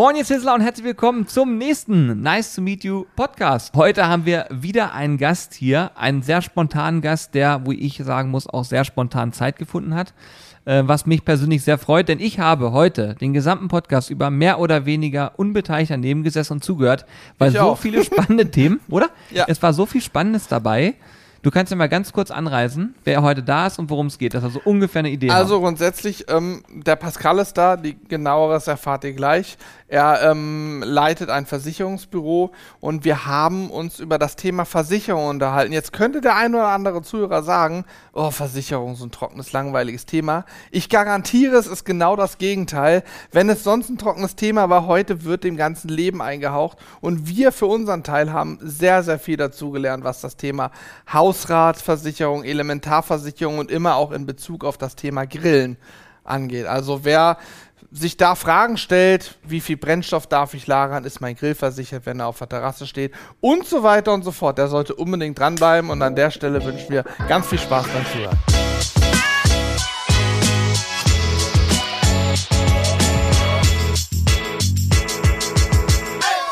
Moin, ihr Sizzler und herzlich willkommen zum nächsten Nice to Meet You Podcast. Heute haben wir wieder einen Gast hier, einen sehr spontanen Gast, der, wo ich sagen muss, auch sehr spontan Zeit gefunden hat. Äh, was mich persönlich sehr freut, denn ich habe heute den gesamten Podcast über mehr oder weniger unbeteiligt daneben gesessen und zugehört, weil Ich so auch. viele spannende Themen, oder? Ja. Es war so viel Spannendes dabei. Du kannst ja mal ganz kurz anreisen, wer heute da ist und worum es geht, dass er so ungefähr eine Idee Also hat. grundsätzlich, ähm, der Pascal ist da, die genaueres erfahrt ihr gleich. Er ähm, leitet ein Versicherungsbüro und wir haben uns über das Thema Versicherung unterhalten. Jetzt könnte der ein oder andere Zuhörer sagen, oh, Versicherung, so ein trockenes, langweiliges Thema. Ich garantiere, es ist genau das Gegenteil. Wenn es sonst ein trockenes Thema war, heute wird dem ganzen Leben eingehaucht und wir für unseren Teil haben sehr, sehr viel dazugelernt, was das Thema Hausratversicherung, Elementarversicherung und immer auch in Bezug auf das Thema Grillen angeht. Also wer sich da Fragen stellt, wie viel Brennstoff darf ich lagern, ist mein Grill versichert, wenn er auf der Terrasse steht und so weiter und so fort, der sollte unbedingt dranbleiben und an der Stelle wünschen wir ganz viel Spaß beim Zuhören.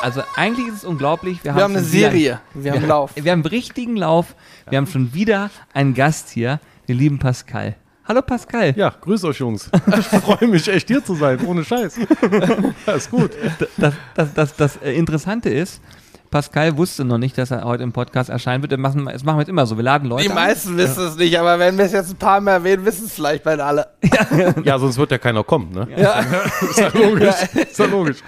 Also eigentlich ist es unglaublich. Wir, Wir haben eine schon wieder- Serie, wir haben Lauf. Wir haben richtigen Lauf. Wir haben schon wieder einen Gast hier, den lieben Pascal. Hallo Pascal. Ja, grüß euch Jungs. Ich freue mich echt hier zu sein, ohne Scheiß. Ja, ist gut. Das, das, das, das Interessante ist, Pascal wusste noch nicht, dass er heute im Podcast erscheinen wird. Das machen wir jetzt immer so. Wir laden Leute Die an. meisten wissen es nicht, aber wenn wir es jetzt ein paar Mal erwähnen, wissen es vielleicht bald alle. Ja, sonst wird ja keiner kommen, ne? Ja. Ist ja logisch. Ist ja logisch.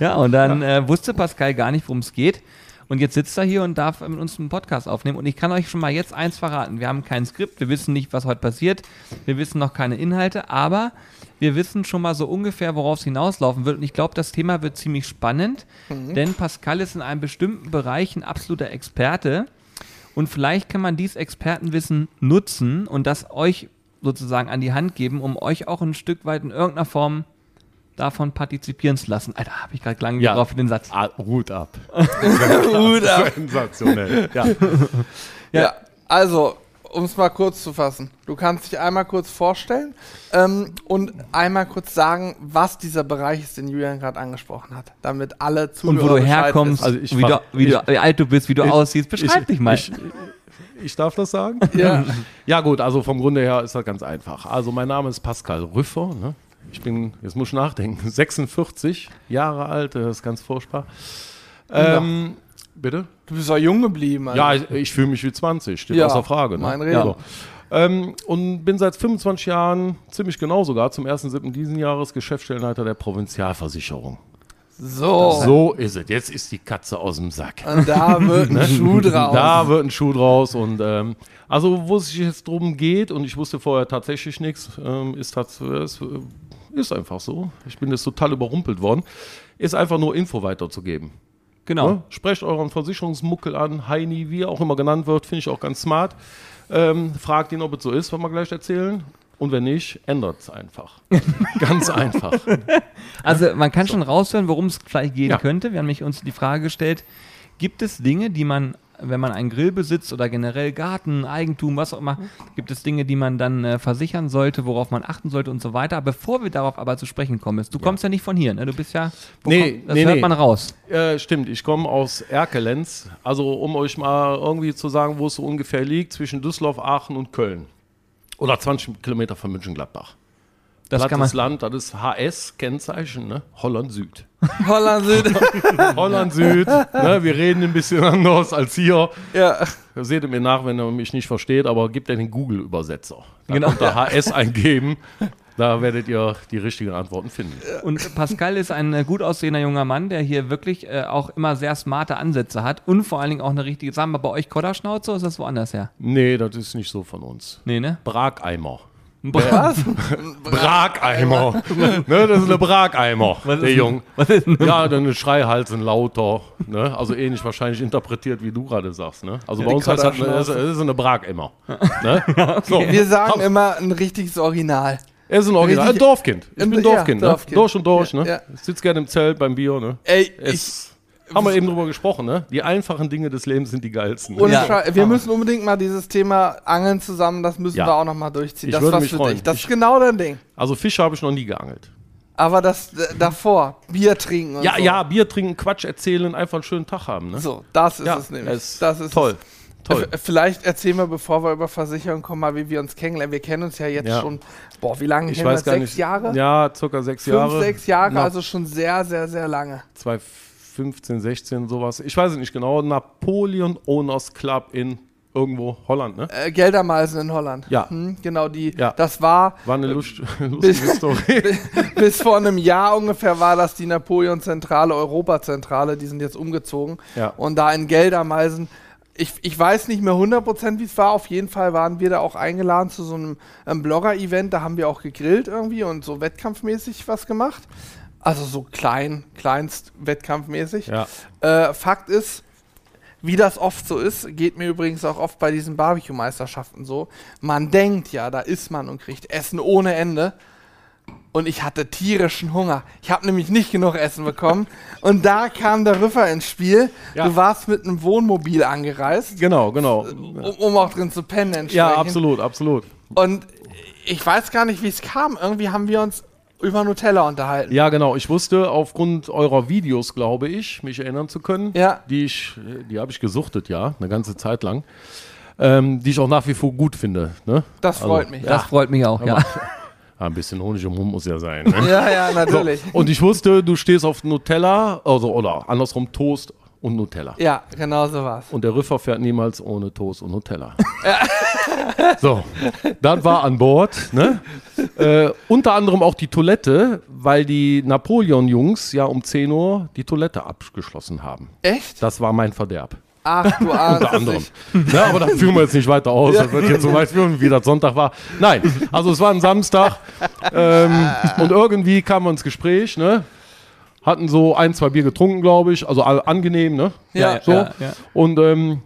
Ja, und dann äh, wusste Pascal gar nicht, worum es geht. Und jetzt sitzt er hier und darf mit uns einen Podcast aufnehmen. Und ich kann euch schon mal jetzt eins verraten. Wir haben kein Skript, wir wissen nicht, was heute passiert. Wir wissen noch keine Inhalte, aber wir wissen schon mal so ungefähr, worauf es hinauslaufen wird. Und ich glaube, das Thema wird ziemlich spannend, denn Pascal ist in einem bestimmten Bereich ein absoluter Experte. Und vielleicht kann man dieses Expertenwissen nutzen und das euch sozusagen an die Hand geben, um euch auch ein Stück weit in irgendeiner Form davon partizipieren zu lassen. Alter, habe ich gerade lang Ja. drauf den Satz. Ah, Hut ab. Gut ab. Sensationell. Ja. Ja, also, um es mal kurz zu fassen. Du kannst dich einmal kurz vorstellen ähm, und einmal kurz sagen, was dieser Bereich ist, den Julian gerade angesprochen hat, damit alle Zuhörer Und wo du herkommst. Also ich wie, du, wie, du, ich- wie alt du bist, wie du Ich- aussiehst. Beschreib ich, dich mal. Ich, ich darf das sagen? Ja. Ja gut, also vom Grunde her ist das ganz einfach. Also mein Name ist Pascal Rüffer. Ne? Ich bin, jetzt muss ich nachdenken, 46 Jahre alt, das ist ganz furchtbar. Ähm, bitte? Du bist auch jung geblieben. also. Ja, ich, ich fühle mich wie 20, steht Ja, außer Frage. Ne? mein Rede. So. Ähm, und bin seit 25 Jahren, ziemlich genau sogar, zum 1.7. diesen Jahres Geschäftsstellenleiter der Provinzialversicherung. So. So ist es. Jetzt ist die Katze aus dem Sack. Und da wird ein Schuh draus. Da wird ein Schuh draus. Und ähm, also, wo es sich jetzt drum geht, und ich wusste vorher tatsächlich nichts, ähm, ist, tats- es, äh, ist einfach so. Ich bin jetzt total überrumpelt worden. Ist einfach nur Info weiterzugeben. genau. Ne? Sprecht euren Versicherungsmuckel an, Heini, wie er auch immer genannt wird, finde ich auch ganz smart. Ähm, fragt ihn, ob es so ist, was wir gleich erzählen. Und wenn nicht, ändert es einfach. ganz einfach. Also man kann schon raushören, worum es vielleicht gehen Ja. könnte. Wir haben nämlich uns die Frage gestellt, gibt es Dinge, die man, wenn man einen Grill besitzt oder generell Garten, Eigentum, was auch immer, gibt es Dinge, die man dann äh, versichern sollte, worauf man achten sollte und so weiter. Bevor wir darauf aber zu sprechen kommen, ist, du kommst ja nicht von hier, ne? Du bist ja, Nee, komm- das nee, hört nee. man raus. Äh, stimmt, ich komme aus Erkelenz. Also, um euch mal irgendwie zu sagen, wo es so ungefähr liegt, zwischen Düsseldorf, Aachen und Köln. Oder 20 Kilometer von München-Gladbach. Das kann man, Plattes Land, das ist HS-Kennzeichen, ne? Holland Süd. Holland Süd. Holland Süd, ne? wir reden ein bisschen anders als hier. ja. Seht ihr mir nach, wenn ihr mich nicht versteht, aber gebt ja den Google-Übersetzer. Genau. ihr HS eingeben, da werdet ihr die richtigen Antworten finden. Und Pascal ist ein äh, gut aussehender junger Mann, der hier wirklich äh, auch immer sehr smarte Ansätze hat und vor allen Dingen auch eine richtige, sagen wir bei euch Kodderschnauze oder ist das woanders her? Nee, das ist nicht so von uns. Nee, ne? Brageimer. Was? Brageimer. ne, das ist eine Brageimer, Was der denn- Jung. Was ist denn? Ja, dann ein Schreihals, ein lauter. Ne? Also ähnlich wahrscheinlich interpretiert, wie du gerade sagst. Ne? Also bei die uns heißt das, eine- es ist eine Brageimer. Ne? so. Wir sagen immer ein richtiges Original. Er ist ein Original, ein Dorfkind. Ich Ein- bin ja, Dorfkind, ne? Dorfkind. Durch und durch, Ja, ne? ja. Ich sitze gerne im Zelt beim Bier, ne? Ey, ich, Es, haben wir eben drüber gesprochen, ne? Die einfachen Dinge des Lebens sind die geilsten. ohne Ja. Wir müssen unbedingt mal dieses Thema Angeln zusammen, das müssen Ja. wir auch noch mal durchziehen. Ich das würde was mich für freuen. dich. Das Ich- ist genau dein Ding. Also Fische habe ich noch nie geangelt. Aber das äh, davor, Bier trinken und Ja, so. ja, Bier trinken, Quatsch erzählen, einfach einen schönen Tag haben. Ne? So, das ist ja, es nämlich. es- das ist toll. Es. Toll. Äh, Vielleicht erzählen wir, bevor wir über Versicherung kommen, mal, wie wir uns kennenlernen. Wir kennen uns ja jetzt Ja. schon, boah, wie lange Ich kennen wir weiß uns? gar Sechs nicht. Jahre? Ja, circa sechs Fünf, Jahre. sechs Jahre, Na, also schon sehr, sehr, sehr lange. 2015, 16, sowas. Ich weiß es nicht genau. Napoleon Owners Club in irgendwo Holland, ne? Äh, Geldermeisen in Holland. Ja. Hm, genau, die, Ja. das war, War eine lust lustige Story. bis vor einem Jahr ungefähr war das die Napoleon-Zentrale, Europa-Zentrale, die sind jetzt umgezogen. Ja. Und da in Geldermeisen, ich, ich weiß nicht mehr 100% wie es war, auf jeden Fall waren wir da auch eingeladen zu so einem ähm, Blogger-Event, da haben wir auch gegrillt irgendwie und so wettkampfmäßig was gemacht. Also so klein, kleinst wettkampfmäßig. Ja. Äh, Fakt ist, wie das oft so ist, geht mir übrigens auch oft bei diesen Barbecue-Meisterschaften so. Man denkt ja, da isst man und kriegt Essen ohne Ende. Und ich hatte tierischen Hunger. Ich habe nämlich nicht genug Essen bekommen. und da kam der Rüffer ins Spiel. Ja. Du warst mit einem Wohnmobil angereist, Genau, genau. um, um auch drin zu pennen. Ja, absolut, absolut. Und ich weiß gar nicht, wie es kam. Irgendwie haben wir uns über Nutella unterhalten. Ja, genau. Ich wusste aufgrund eurer Videos, glaube ich, mich erinnern zu können. Ja. Die ich, die habe ich gesuchtet, ja, eine ganze Zeit lang. Ähm, die ich auch nach wie vor gut finde. Ne? Das freut Also, mich. Das freut mich auch, ja. Ah, ein bisschen Honig im Mund muss ja sein. Ne? Ja, ja, natürlich. Und ich wusste, du stehst auf Nutella, also oder andersrum Toast und Nutella. Ja, genau so war's. Und der Riffer fährt niemals ohne Toast und Nutella. so, dann war an Bord, ne? äh, unter anderem auch die Toilette, weil die Napoleon-Jungs ja um 10 Uhr die Toilette abgeschlossen haben. Echt? Das war mein Verderb. Ach, du ahnst Unter anderem. Ja, aber da führen wir jetzt nicht weiter aus. Das wird jetzt so weit führen, wie das Sonntag war. Nein, also es war ein Samstag ähm, und irgendwie kamen wir ins Gespräch, ne? Hatten so ein, zwei Bier getrunken, glaube ich. Also angenehm, ne? Ja, so. ja, ja. Und ähm,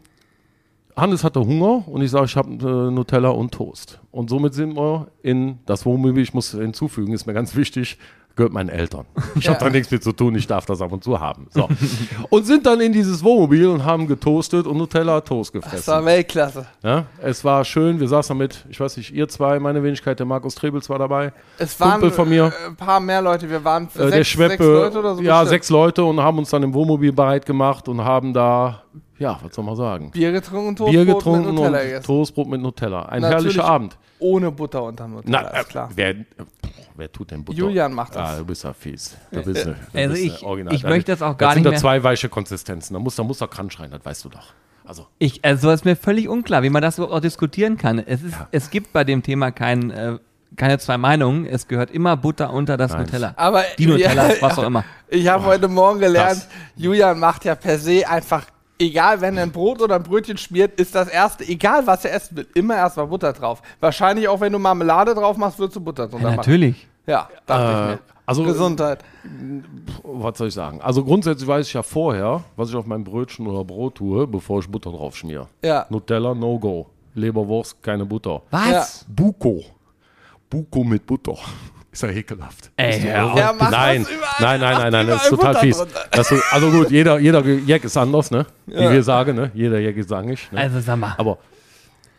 Hannes hatte Hunger und ich sage, ich habe äh, Nutella und Toast. Und somit sind wir in das Wohnmobil, ich muss hinzufügen, ist mir ganz wichtig, gehört meinen Eltern. Ich habe Ja. da nichts mit zu tun, ich darf das ab und zu haben. So. und sind dann in dieses Wohnmobil und haben getoastet und Nutella Toast Das war gefressen. Weltklasse. Ja, es war schön, wir saßen mit, ich weiß nicht, ihr zwei, meine Wenigkeit, der Markus Trebels war dabei, Es waren Kumpel von mir. äh, ein paar mehr Leute. Wir waren äh, der sechs, Schweppe, sechs Leute oder so. ja, bestimmt. sechs Leute und haben uns dann im Wohnmobil bereit gemacht und haben da, ja, was soll man sagen, Bier getrunken, Toastbrot Bier mit getrunken Nutella und gegessen. Toastbrot mit Nutella. Ein Natürlich. herrlicher Abend. Ohne Butter unter Nutella, Na, äh, ist klar. Wer, wer tut denn Butter? Julian macht das. Ah, du bist ja fies. Du bist, du Also bist, ich- original. ich möchte das auch gar das sind nicht da mehr- zwei weiche Konsistenzen. Da muss, da muss doch Crunch rein, das weißt du doch. Also, Ich, also ist mir völlig unklar, wie man das überhaupt auch diskutieren kann. Es, ist, Ja. es gibt bei dem Thema kein, äh, keine zwei Meinungen. Es gehört immer Butter unter das Nein. Nutella. Aber Die Nutella, ja, was auch immer. Ich habe heute Morgen gelernt, das. Julian macht ja per se einfach, egal wenn er ein Brot oder ein Brötchen schmiert, ist das erste, egal was er essen will, immer erstmal Butter drauf. Wahrscheinlich auch wenn du Marmelade drauf machst, würdest du Butter drunter Ja, machen. natürlich. Ja, dachte äh, ich mir. also Gesundheit. was soll ich sagen? Also grundsätzlich weiß ich ja vorher, was ich auf mein Brötchen oder Brot tue, bevor ich Butter drauf schmiere. Ja. Nutella, no go. Leberwurst, keine Butter. Was? Buko. Buko mit Butter. Ist ja ekelhaft. Ey. Ja, mach nein, nein, nein, nein, nein, das ist total fies. drunter. Das ist, also gut, jeder, jeder Jack ist anders, ne? Wie Ja. wir sagen, ne? Jeder Jack ist angig. Ne? Also sag mal. Aber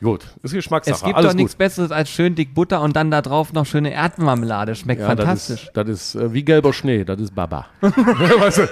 gut, ist Geschmackssache. Es gibt Alles doch nichts gut. Besseres als schön dick Butter und dann da drauf noch schöne Erdbeermarmelade. Schmeckt Ja, fantastisch. Das ist, das ist äh, wie gelber Schnee, das ist Baba. weißt du?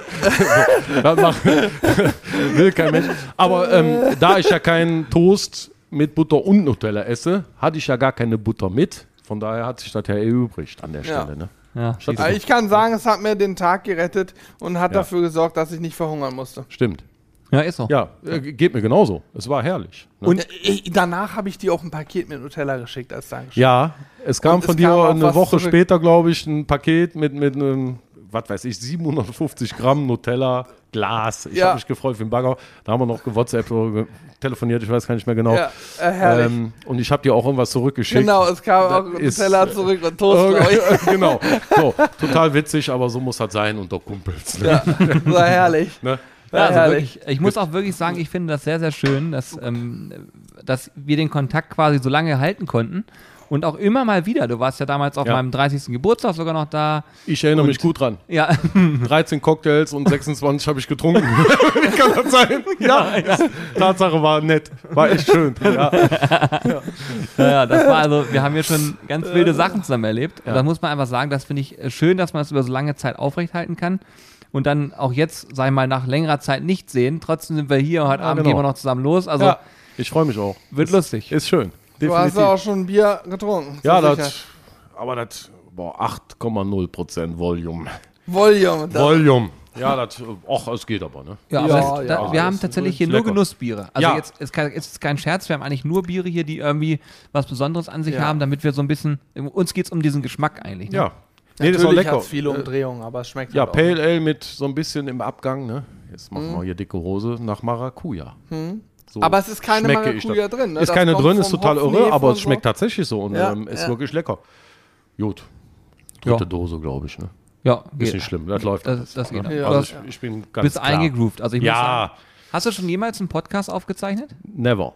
das macht, will kein Mensch. Aber ähm, da ich ja keinen Toast mit Butter und Nutella esse, hatte ich ja gar keine Butter mit. Von daher hat sich das ja erübrigt an der Ja. Stelle. Ne? Ja, Statt- Also ich kann sagen, es hat mir den Tag gerettet und hat Ja. dafür gesorgt, dass ich nicht verhungern musste. Stimmt. ja, ist so. Ja, äh, geht mir genauso. Es war herrlich. Ne? Und ich, danach habe ich dir auch ein Paket mit Nutella geschickt als Dankeschön. Ja, es kam Und von es dir kam eine Woche zurück. später, glaube ich, ein Paket mit, mit einem, was weiß ich, 750 Gramm Nutella, Glas. Ich Ja. habe mich gefreut für den Bagger. Da haben wir noch oder ge- telefoniert, ich weiß gar nicht mehr genau. Ja, äh, herrlich. Ähm, und ich habe dir auch irgendwas zurückgeschickt. genau, es kam auch Das ist, Nutella äh, zurück und Toast für euch. genau. So, total witzig, aber so muss das sein unter Kumpels. Ne? Ja, war herrlich. Ne? Ja, also herrlich. wirklich, ich muss auch wirklich sagen, ich finde das sehr, sehr schön, dass, ähm, dass wir den Kontakt quasi so lange halten konnten Und auch immer mal wieder. Du warst ja damals auf Ja. meinem 30. Geburtstag sogar noch da. Ich erinnere mich gut dran. Ja, 13 Cocktails und 26 habe ich getrunken. Kann das sein? Ja, Tatsache war nett. War echt schön. Ja. Ja, ja, das war also, wir haben hier schon ganz wilde Sachen zusammen erlebt. Und da muss man einfach sagen, das finde ich äh, schön, dass man das über so lange Zeit aufrechthalten kann. Und dann auch jetzt, sei mal, nach längerer Zeit nicht sehen. Trotzdem sind wir hier, heute Ja, Abend genau. gehen wir noch zusammen los. Also ja, ich freue mich auch. wird ist, lustig. Ist schön. Du hast ja auch schon ein Bier getrunken. Ja, das, aber das, boah, 8,0 Prozent Volume. Volume. da- Volume. Ja, das, ach, es geht aber, ne? Ja, aber Ja, das, da, ja, wir das haben tatsächlich hier nur lecker. Genussbiere. Also Ja. jetzt ist kein, ist kein Scherz, wir haben eigentlich nur Biere hier, die irgendwie was Besonderes an sich Ja. haben, damit wir so ein bisschen, uns geht es um diesen Geschmack eigentlich. Ne? Ja. Nee, das ist auch Natürlich lecker. hat's viele Umdrehungen, aber es schmeckt Ja, halt auch. Pale Ale mit so ein bisschen im Abgang, ne? Jetzt machen Mhm. wir hier dicke Hose nach Maracuja. So Aber es ist keine Maracuja das. drin, ne? Ist Das keine drin, ist total Hopfen, irre, aber es so. schmeckt tatsächlich so und Ja, ähm, ist ja. wirklich lecker. Gut. Dritte Ja. Dose, glaube ich, ne? Ja, Ist geht. nicht schlimm, das läuft. Das- das geht ne? Also Du ich, ich bin ganz Bist klar. eingegroovt. Also ich muss Ja, sagen, hast du schon jemals einen Podcast aufgezeichnet? never.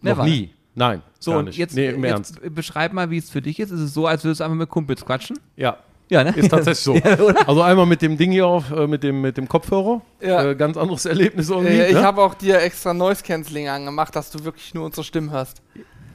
Never. Noch nie. Nein, So, und nicht. jetzt, nee, jetzt beschreib mal, wie es für dich ist. Ist es so, als würdest du einfach mit Kumpels quatschen? Ja, Ja, ne? ist tatsächlich so. Ja? Also einmal mit dem Ding hier auf, äh, mit, dem, mit dem Kopfhörer. Ja. Äh, ganz anderes Erlebnis irgendwie. Äh, ich ne? habe auch dir extra Noise Cancelling angemacht, dass du wirklich nur unsere Stimmen hörst.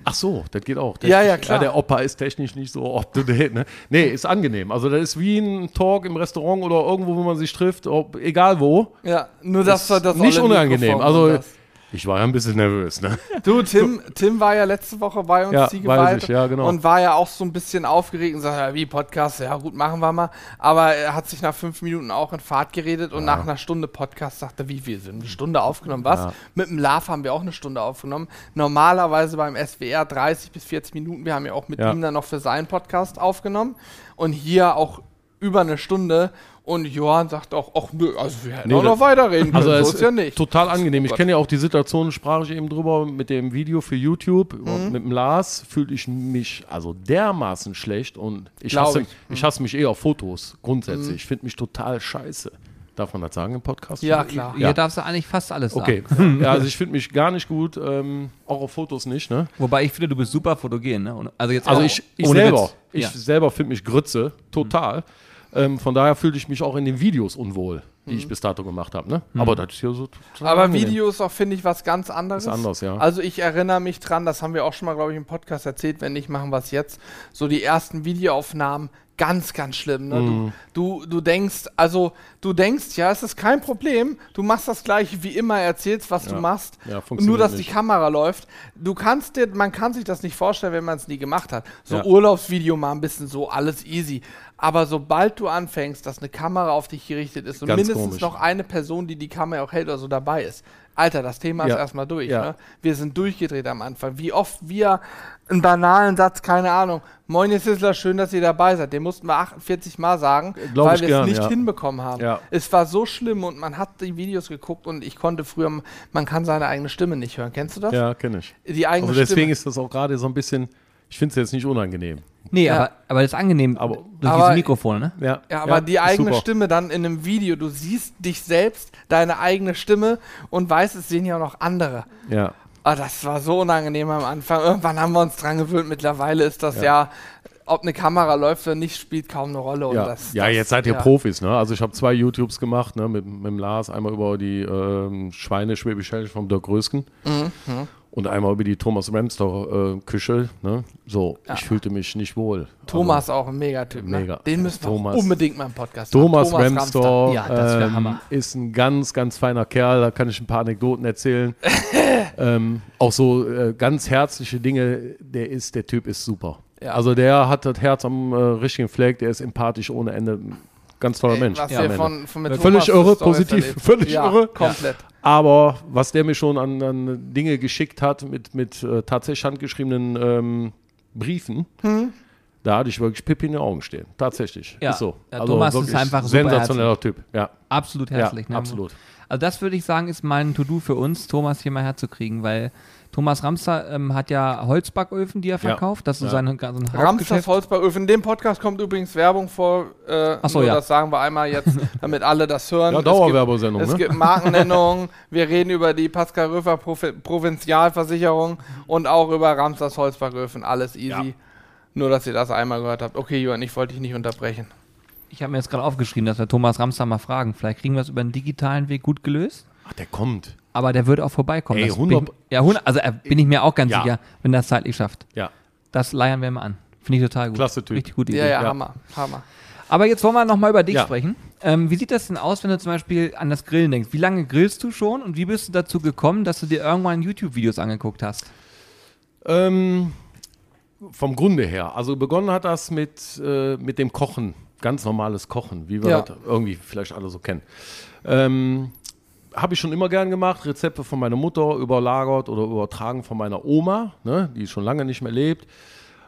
Ach so, das geht auch. Ja, Technisch- ja, klar. der Opa ist technisch nicht so up to date. Ne? Nee, ist angenehm. Also das ist wie ein Talk im Restaurant oder irgendwo, wo man sich trifft, ob, egal wo. Ja, nur dass Ist du das nicht unangenehm. Also das. Ich war ja ein bisschen nervös. Ne? Du, Tim, Tim war ja letzte Woche bei uns, Ja, Ziegewald, weiß ich, ja, genau. und war ja auch so ein bisschen aufgeregt und sagte, ja, wie Podcast, ja gut, machen wir mal. Aber er hat sich nach fünf Minuten auch in Fahrt geredet und nach einer Stunde Podcast sagte, wie, wir sind eine Stunde aufgenommen, was? Ja. Mit dem Love haben wir auch eine Stunde aufgenommen. Normalerweise beim SWR 30 bis 40 Minuten, wir haben ja auch mit Ja. ihm dann noch für seinen Podcast aufgenommen und hier auch über eine Stunde und Johann sagt auch, ach nö, also wir hätten Nee, auch noch weiterreden können, Also so es ist ja nicht. total angenehm. Ich kenne ja auch die Situation, sprach ich eben drüber mit dem Video für YouTube. Mhm. Mit dem Lars fühle ich mich also dermaßen schlecht und ich hasse, ich. ich. hasse mich eh auf Fotos grundsätzlich. Ich finde mich total scheiße. Darf man das sagen im Podcast? Ja, klar. Hier Ja. darfst du eigentlich fast alles sagen. Okay. ja, also ich finde mich gar nicht gut, ähm, auch auf Fotos nicht, ne? Wobei ich finde, du bist super fotogen. Ne? Also, jetzt Also auch ich, ich selber, Witz. ich Ja. selber finde mich Grütze, total. Ähm, von daher fühle ich mich auch in den Videos unwohl, die ich bis dato gemacht habe, ne? Aber das ist hier so Aber angenehm. Video ist auch, finde ich, was ganz anderes. Ist anders, ja. Also ich erinnere mich dran, das haben wir auch schon mal, glaube ich, im Podcast erzählt, wenn nicht, machen wir es jetzt. So die ersten Videoaufnahmen, ganz, ganz schlimm. Ne? Mhm. Du, du, du denkst, also du denkst, ja, es ist kein Problem, du machst das gleiche wie immer, erzählst, was du Ja. machst. Ja, nur, dass nicht. die Kamera läuft. Du kannst dir, man kann sich das nicht vorstellen, wenn man es nie gemacht hat. So Ja. Urlaubsvideo mal ein bisschen so, alles easy. Aber sobald du anfängst, dass eine Kamera auf dich gerichtet ist und Ganz mindestens komisch. noch eine Person, die die Kamera auch hält oder so dabei ist. Alter, das Thema ist Ja. erstmal durch. Ja. Ne? Wir sind durchgedreht am Anfang. Wie oft wir einen banalen Satz, keine Ahnung, Moin, ihr Sizzler, schön, dass ihr dabei seid. Den mussten wir 48 Mal sagen, Glaub weil wir es nicht ja. hinbekommen haben. Es war so schlimm und man hat die Videos geguckt und ich konnte früher, man kann seine eigene Stimme nicht hören. Kennst du das? Ja, kenne ich. Die eigene Also deswegen Stimme. ist das auch gerade so ein bisschen, ich finde es jetzt nicht unangenehm. Nee, Ja. aber, aber das ist angenehm Aber- durch Aber- diese Mikrofone, ne? Ja, Ja, aber die ist eigene super. Stimme dann in einem Video, du siehst dich selbst, deine eigene Stimme und weißt, es sehen ja auch noch andere. Ja. Ah, das war so unangenehm am Anfang. Irgendwann haben wir uns dran gewöhnt. Mittlerweile ist das ja, ob eine Kamera läuft oder nicht, spielt kaum eine Rolle. Und Ja, das, ja das, jetzt seid ihr ja. Profis, ne? Also ich habe zwei YouTubes gemacht, ne? Mit, mit dem Lars, einmal über die ähm, Schweine Schwäbisch vom Dirk Rösken Mhm, und einmal über die Thomas Ramster äh, ne? So, ich fühlte mich nicht wohl. Thomas auch ein Megatyp. Ne? Mega. Den müssen wir Thomas- unbedingt mal im Podcast Also, Thomas, machen. Ramster Ja, ähm, ist ein ganz, ganz feiner Kerl. Da kann ich ein paar Anekdoten erzählen. ähm, auch so äh, ganz herzliche Dinge. Der ist, der Typ ist super. Ja. Also der hat das Herz am äh, richtigen Fleck. Der ist empathisch ohne Ende. Ganz toller Mensch. Was Ende. von, von mit Völlig Thomas irre, positiv, erlebt. völlig ja, irre. Komplett. Aber was der mir schon an, an Dinge geschickt hat mit, mit äh, tatsächlich handgeschriebenen ähm, Briefen, Hm? da hatte ich wirklich Pippi in den Augen stehen. Tatsächlich. Ja. Ist so. Ja, Thomas ist wirklich einfach super sensationeller Typ. Ja, Absolut herzlich. ja ne? absolut. Also das würde ich sagen, ist mein To-Do für uns, Thomas hier mal herzukriegen, weil Thomas Ramster ähm, hat ja Holzbacköfen, die er verkauft. Das ist Ja. sein, sein Ramsters Hauptgeschäft. Holzbauöfen. In dem Podcast kommt übrigens Werbung vor. Äh, Ach so, nur ja. Das sagen wir einmal jetzt, damit alle das hören. Ja, Es gibt- Dauerwerbesendung, Es ne? gibt Markennennungen. Wir reden über die Pascal Röfer Provinzialversicherung und auch über Ramsters Holzbacköfen. Alles easy. Nur, dass ihr das einmal gehört habt. Okay, Johann, ich wollte dich nicht unterbrechen. Ich habe mir jetzt gerade aufgeschrieben, dass wir Thomas Ramster mal fragen. Vielleicht kriegen wir es über einen digitalen Weg gut gelöst. Ach, der kommt. Aber der wird auch vorbeikommen. Ey, Das 100 bin, ja, 100, also äh, bin ich mir auch ganz Ja. sicher, wenn das zeitlich schafft. Ja. Das leiern wir mal an. Finde ich total gut. Klasse Typ. Richtig gute Idee. Ja, ja, ja. Hammer, Hammer. Aber jetzt wollen wir nochmal über dich Ja. sprechen. Ähm, wie sieht das denn aus, wenn du zum Beispiel an das Grillen denkst? Wie lange grillst du schon und wie bist du dazu gekommen, dass du dir irgendwann YouTube-Videos angeguckt hast? Ähm, vom Grunde her. Also begonnen hat das mit, äh, mit dem Kochen. Ganz normales Kochen, wie wir Ja. das irgendwie vielleicht alle so kennen. Ähm, habe ich schon immer gern gemacht. Rezepte von meiner Mutter überlagert oder übertragen von meiner Oma, ne, die schon lange nicht mehr lebt.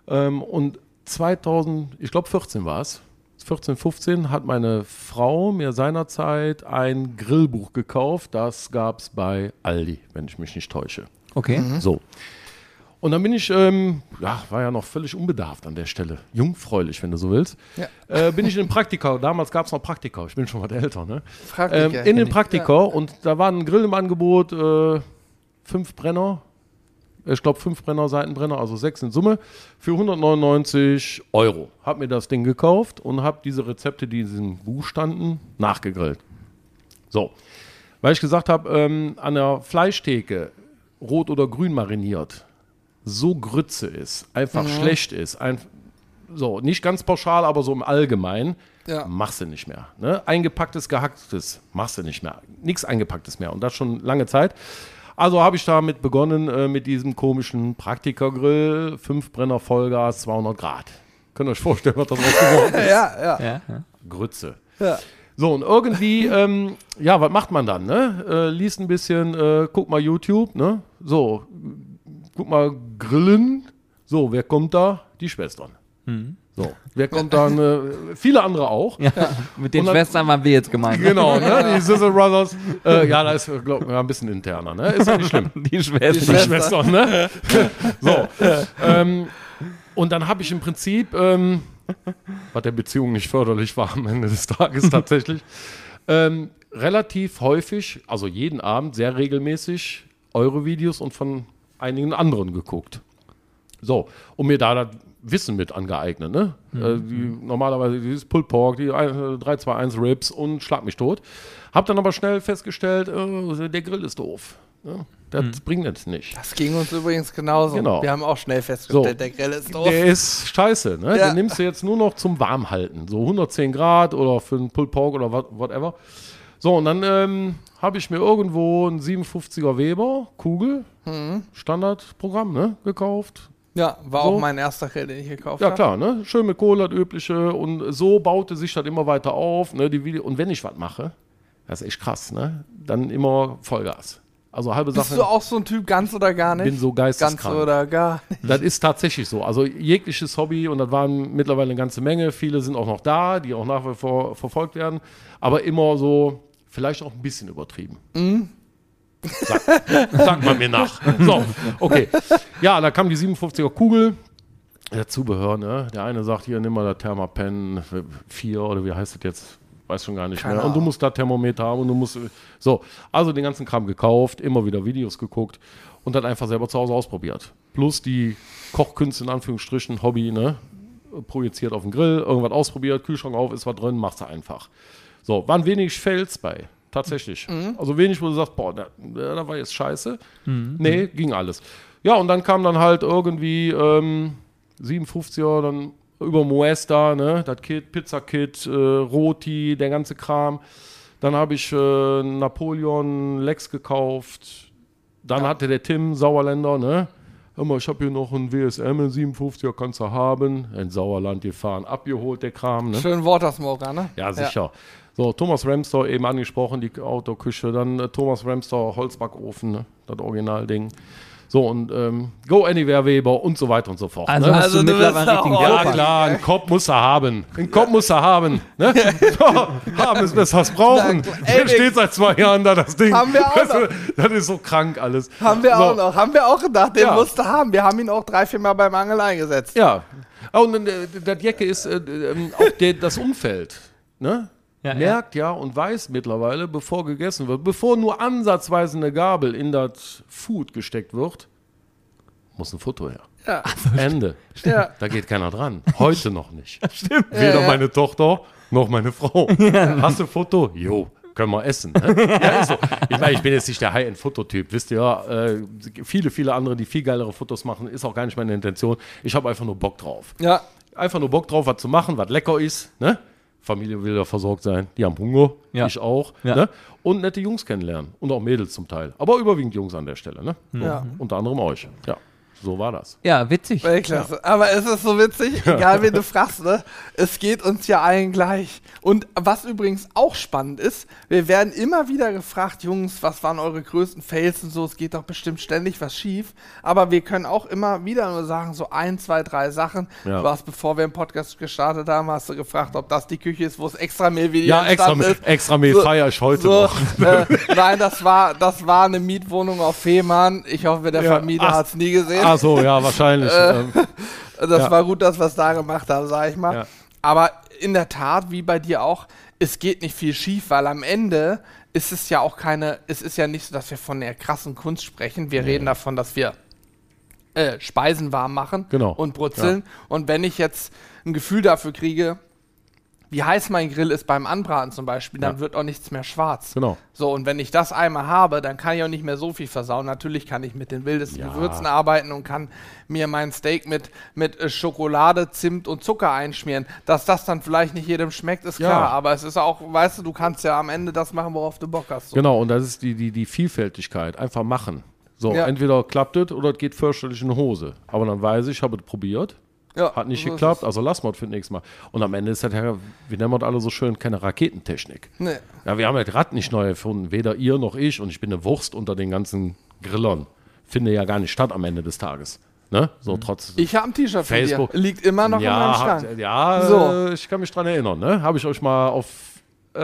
Ähm, und 2000, ich glaube 14 war es, 14, 15 hat meine Frau mir seinerzeit ein Grillbuch gekauft. Das gab es bei Aldi, wenn ich mich nicht täusche. Okay. So. Und dann bin ich, ähm, ja, war ja noch völlig unbedarft an der Stelle. Jungfräulich, wenn du so willst. Ja. Äh, bin ich in den Praktika. Damals gab es noch Praktika. Ich bin schon was älter, ne? Ähm, in den. Praktika. Und da war ein Grill im Angebot. Äh, fünf Brenner. Ich glaube, fünf Brenner, Seitenbrenner, also sechs in Summe. Für 199 Euro. Hab mir das Ding gekauft und habe diese Rezepte, die in diesem Buch standen, nachgegrillt. So. Weil ich gesagt habe, ähm, an der Fleischtheke rot oder grün mariniert, so Grütze ist, einfach schlecht ist, ein, so, nicht ganz pauschal, aber so im Allgemeinen, Ja. machst du nicht mehr. Ne? Eingepacktes, gehacktes, machst du nicht mehr. Nichts Eingepacktes mehr und das schon lange Zeit. Also habe ich damit begonnen äh, mit diesem komischen Praktikergrill, 5 Brenner Vollgas, 200 Grad. Könnt ihr euch vorstellen, was das geworden ist? Ja, ja. Ja, ja. Grütze. ja. So, und irgendwie, ähm, ja, was macht man dann, ne? Äh, liest ein bisschen, äh, guck mal YouTube, ne? So, guck mal Grillen. So, wer kommt da? Die Schwestern. So, wer kommt dann? Äh, viele andere auch. Ja, mit den dann- Schwestern waren wir jetzt gemeint. ne? Genau, ne? Die Sizzle Brothers. Äh, ja, da ist, glaube ich, ein bisschen interner, ne? Ist ja nicht schlimm. Die Schwestern. Die Schwestern, ne? so. ähm, und dann habe ich im Prinzip, ähm, was der Beziehung nicht förderlich war am Ende des Tages tatsächlich, ähm, relativ häufig, also jeden Abend, sehr regelmäßig, eure Videos und von einigen anderen geguckt. So, und mir da das Wissen mit angeeignet, ne? Äh, die, normalerweise dieses Pulled Pork, die ein- äh, 321 Ribs und Schlag mich tot. Hab dann aber schnell festgestellt, äh, der Grill ist doof. Ne? Das bringt es nicht. Das ging uns übrigens genauso. Genau. Wir haben auch schnell festgestellt, So. der Grill ist doof. Der ist scheiße, ne? Ja. Den nimmst du jetzt nur noch zum Warmhalten. So 110 Grad oder für einen Pulled Pork oder what- whatever. So, und dann ähm, habe ich mir irgendwo einen 57er Weber, Kugel, Mhm. Standardprogramm, ne? Gekauft. Ja, war So. auch mein erster Grill, den ich gekauft Ja, habe. klar, ne? Schön mit Kohle, das übliche. Und so baute sich das immer weiter auf. Ne? Die Video und wenn ich was mache, das ist echt krass, ne? Dann immer Vollgas. Also halbe Bist Sache. du auch so ein Typ, ganz oder gar nicht? bin so ganz geisteskrank. oder gar nicht. Das ist tatsächlich so. Also jegliches Hobby und das waren mittlerweile eine ganze Menge. Viele sind auch noch da, die auch nach wie vor verfolgt werden. Aber immer so, vielleicht auch ein bisschen übertrieben. Sag, sag mal mir nach. So, okay. Ja, da kam die 57er Kugel. Der Zubehör, ne? Der eine sagt, hier, nimm mal das Thermapen 4 oder wie heißt das jetzt? Weiß schon gar nicht Keine mehr. Und du musst da Thermometer haben und du musst. So, also den ganzen Kram gekauft, immer wieder Videos geguckt und dann einfach selber zu Hause ausprobiert. Plus die Kochkünste in Anführungsstrichen, Hobby, ne? Projiziert auf den Grill, irgendwas ausprobiert, Kühlschrank auf, ist was drin, machst du einfach. So, waren wenig Fails bei. Tatsächlich. Also wenig, wo du sagst, boah, da, da war jetzt scheiße. Nee, ging alles. Ja, und dann kam dann halt irgendwie ähm, 57er, dann über Moesta, ne, das Kit, Pizza-Kit, äh, Roti, der ganze Kram. Dann habe ich äh, Napoleon Lex gekauft. Dann hatte der Tim Sauerländer, ne? Hör mal, ich habe hier noch einen WSM in 57er, kannst du haben. In Sauerland gefahren, abgeholt, der Kram, ne? Schön Watersmoker, ne? Ja, sicher. So, Thomas Ramstor eben angesprochen, die Autoküche. Dann äh, Thomas Ramstor Holzbackofen, ne? das Originalding. So, und ähm, Go Anywhere Weber und so weiter und so fort. Also ne? hast Also du du mittlerweile auch- Ja, klar, einen Kopf muss er haben. Einen Kopf muss er haben. Ne? So, haben ist besser als brauchen. Der steht seit zwei Jahren da, das Ding. Haben wir auch das, noch. das ist so krank alles. Haben wir so, auch noch. Haben wir auch gedacht, den Ja. musste haben. Wir haben ihn auch drei, vier Mal beim Angel eingesetzt. Ja. Oh, und äh, das Jacke ist äh, ähm, auch der, das Umfeld. Ne? Ja, ja. merkt ja. und weiß mittlerweile, bevor gegessen wird, bevor nur ansatzweise eine Gabel in das Food gesteckt wird, muss ein Foto her. Ja. Ende. Ja. Da geht keiner dran. Heute noch nicht. Stimmt. Weder meine Tochter noch meine Frau. Hast du ein Foto? Jo, können wir essen. Ne? Ja, ist so. Ich meine, ich bin jetzt nicht der High-End-Fototyp. Wisst ihr, ja, äh, viele, viele andere, die viel geilere Fotos machen, ist auch gar nicht meine Intention. Ich habe einfach nur Bock drauf. Ja, Einfach nur Bock drauf, was zu machen, was lecker ist. Ne? Familie will ja versorgt sein. Die haben Hunger. Ja. Ich auch. Ja. Ne? Und nette Jungs kennenlernen. Und auch Mädels zum Teil. Aber überwiegend Jungs an der Stelle. Ne? So. Ja. Unter anderem euch. Ja, so war das. Ja, witzig. Weltklasse. Aber es ist so witzig, egal wen du fragst, ne? Es geht uns ja allen gleich. Und was übrigens auch spannend ist, wir werden immer wieder gefragt, Jungs, was waren eure größten Fails und so, es geht doch bestimmt ständig was schief. Aber wir können auch immer wieder nur sagen, so ein, zwei, drei Sachen. Ja. Du hast, bevor wir den Podcast gestartet haben, hast du gefragt, ob das die Küche ist, wo es extra Mehl wie Ja, extra, ist. extra Mehl So- feier ich heute So, noch. äh, nein, das war, das war eine Mietwohnung auf Fehmarn. Ich hoffe, der Ja, Vermieter hat es nie gesehen. Ach so, ja, wahrscheinlich. ähm, Das Ja. war gut, dass wir es da gemacht haben, sag ich mal. Ja. Aber in der Tat, wie bei dir auch, es geht nicht viel schief, weil am Ende ist es ja auch keine, es ist ja nicht so, dass wir von der krassen Kunst sprechen. Wir reden davon, dass wir äh, Speisen warm machen Genau. und brutzeln. Und wenn ich jetzt ein Gefühl dafür kriege, wie heiß mein Grill ist beim Anbraten zum Beispiel, dann Ja. wird auch nichts mehr schwarz. Genau. So, und wenn ich das einmal habe, dann kann ich auch nicht mehr so viel versauen. Natürlich kann ich mit den wildesten Ja. Gewürzen arbeiten und kann mir mein Steak mit, mit äh, Schokolade, Zimt und Zucker einschmieren. Dass das dann vielleicht nicht jedem schmeckt, ist Ja. klar. Aber es ist auch, weißt du, du kannst ja am Ende das machen, worauf du Bock hast. So. Genau, und das ist die, die, die Vielfältigkeit. Einfach machen. So, entweder klappt es oder es geht fürchterlich in die Hose. Aber dann weiß ich, ich habe es probiert, Ja, hat nicht geklappt, also lassen wir es für das nächste Mal. Und am Ende ist ja, wie nennen wir das alle so schön, keine Raketentechnik. Nee. Ja, wir haben das Rad nicht neu erfunden, weder ihr noch ich. Und ich bin eine Wurst unter den ganzen Grillern. Finde ja gar nicht statt am Ende des Tages. Ne? So trotz. Ich habe ein T-Shirt von Facebook. dir. Liegt immer noch in meinem ja, Schrank. hat, ja So. äh, ich kann mich dran erinnern. Ne? Habe ich euch mal auf äh,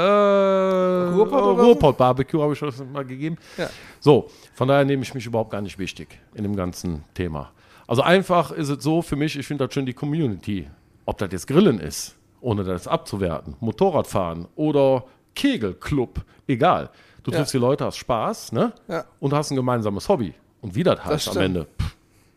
Ruhrpott Barbecue habe ich euch mal gegeben. Ja. So, von daher nehme ich mich überhaupt gar nicht wichtig in dem ganzen Thema. Also einfach ist es so für mich, ich finde das schön die Community. Ob das jetzt Grillen ist, ohne das abzuwerten, Motorradfahren oder Kegelclub, egal. Du Ja. triffst die Leute, hast Spaß ne? Ja. und hast ein gemeinsames Hobby. Und wie das heißt am stimmt. Ende, pff,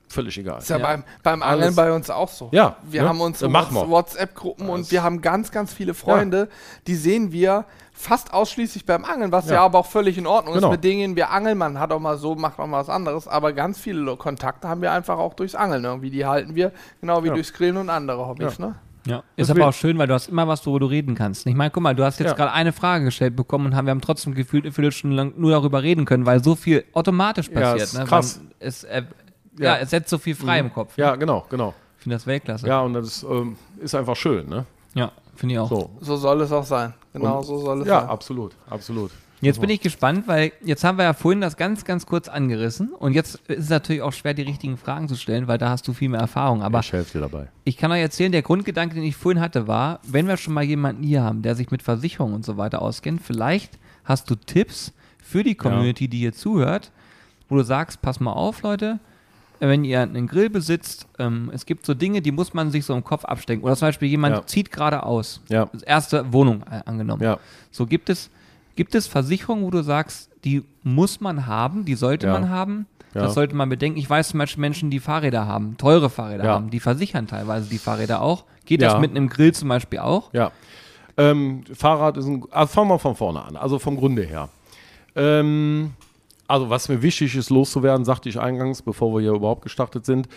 völlig egal. Ist ja, Ja. beim, beim Angeln bei uns auch so. Ja, Wir ne? haben uns. WhatsApp-Gruppen und Das- wir haben ganz, ganz viele Freunde, die sehen wir fast ausschließlich beim Angeln, was ja, Ja. aber auch völlig in Ordnung Genau. ist. Mit denen wir angeln, man hat auch mal so, macht auch mal was anderes, aber ganz viele Kontakte haben wir einfach auch durchs Angeln irgendwie. Die halten wir, genau wie Ja. durchs Grillen und andere Hobbys, ne? Ja. Ist aber auch schön, weil du hast immer was, worüber du reden kannst. Ich meine, guck mal, du hast jetzt Ja. gerade eine Frage gestellt bekommen und haben, wir haben trotzdem gefühlt eine Viertelstunde lang nur darüber reden können, weil so viel automatisch Ja, passiert. ist ne? krass. Man, es, äh, ja. Ja. es setzt so viel frei im Kopf. Ja, genau, genau. Ich finde das Weltklasse. Ja, und das ähm, ist einfach schön, ne? Ja, finde ich auch. So. So soll es auch sein. Genau Und- so soll es Ja, sein. absolut, absolut. Jetzt bin ich gespannt, weil jetzt haben wir ja vorhin das ganz, ganz kurz angerissen und jetzt ist es natürlich auch schwer, die richtigen Fragen zu stellen, weil da hast du viel mehr Erfahrung. Aber ich helfe dir dabei. ich kann euch erzählen, der Grundgedanke, den ich vorhin hatte, war, wenn wir schon mal jemanden hier haben, der sich mit Versicherungen und so weiter auskennt, vielleicht hast du Tipps für die Community, die hier zuhört, wo du sagst, pass mal auf, Leute, wenn ihr einen Grill besitzt, ähm, es gibt so Dinge, die muss man sich so im Kopf abstecken. Oder zum Beispiel jemand Ja. zieht gerade aus. Ja. Erste Wohnung äh, angenommen. Ja. So gibt es, gibt es Versicherungen, wo du sagst, die muss man haben, die sollte man haben. Das sollte man bedenken. Ich weiß zum Beispiel Menschen, die Fahrräder haben, teure Fahrräder haben, die versichern teilweise die Fahrräder auch. Geht das mit einem Grill zum Beispiel auch? Ja. Ähm, Fahrrad ist ein. Also fangen wir von vorne an, also vom Grunde her. Ähm, also, was mir wichtig ist, loszuwerden, sagte ich eingangs, bevor wir hier überhaupt gestartet sind,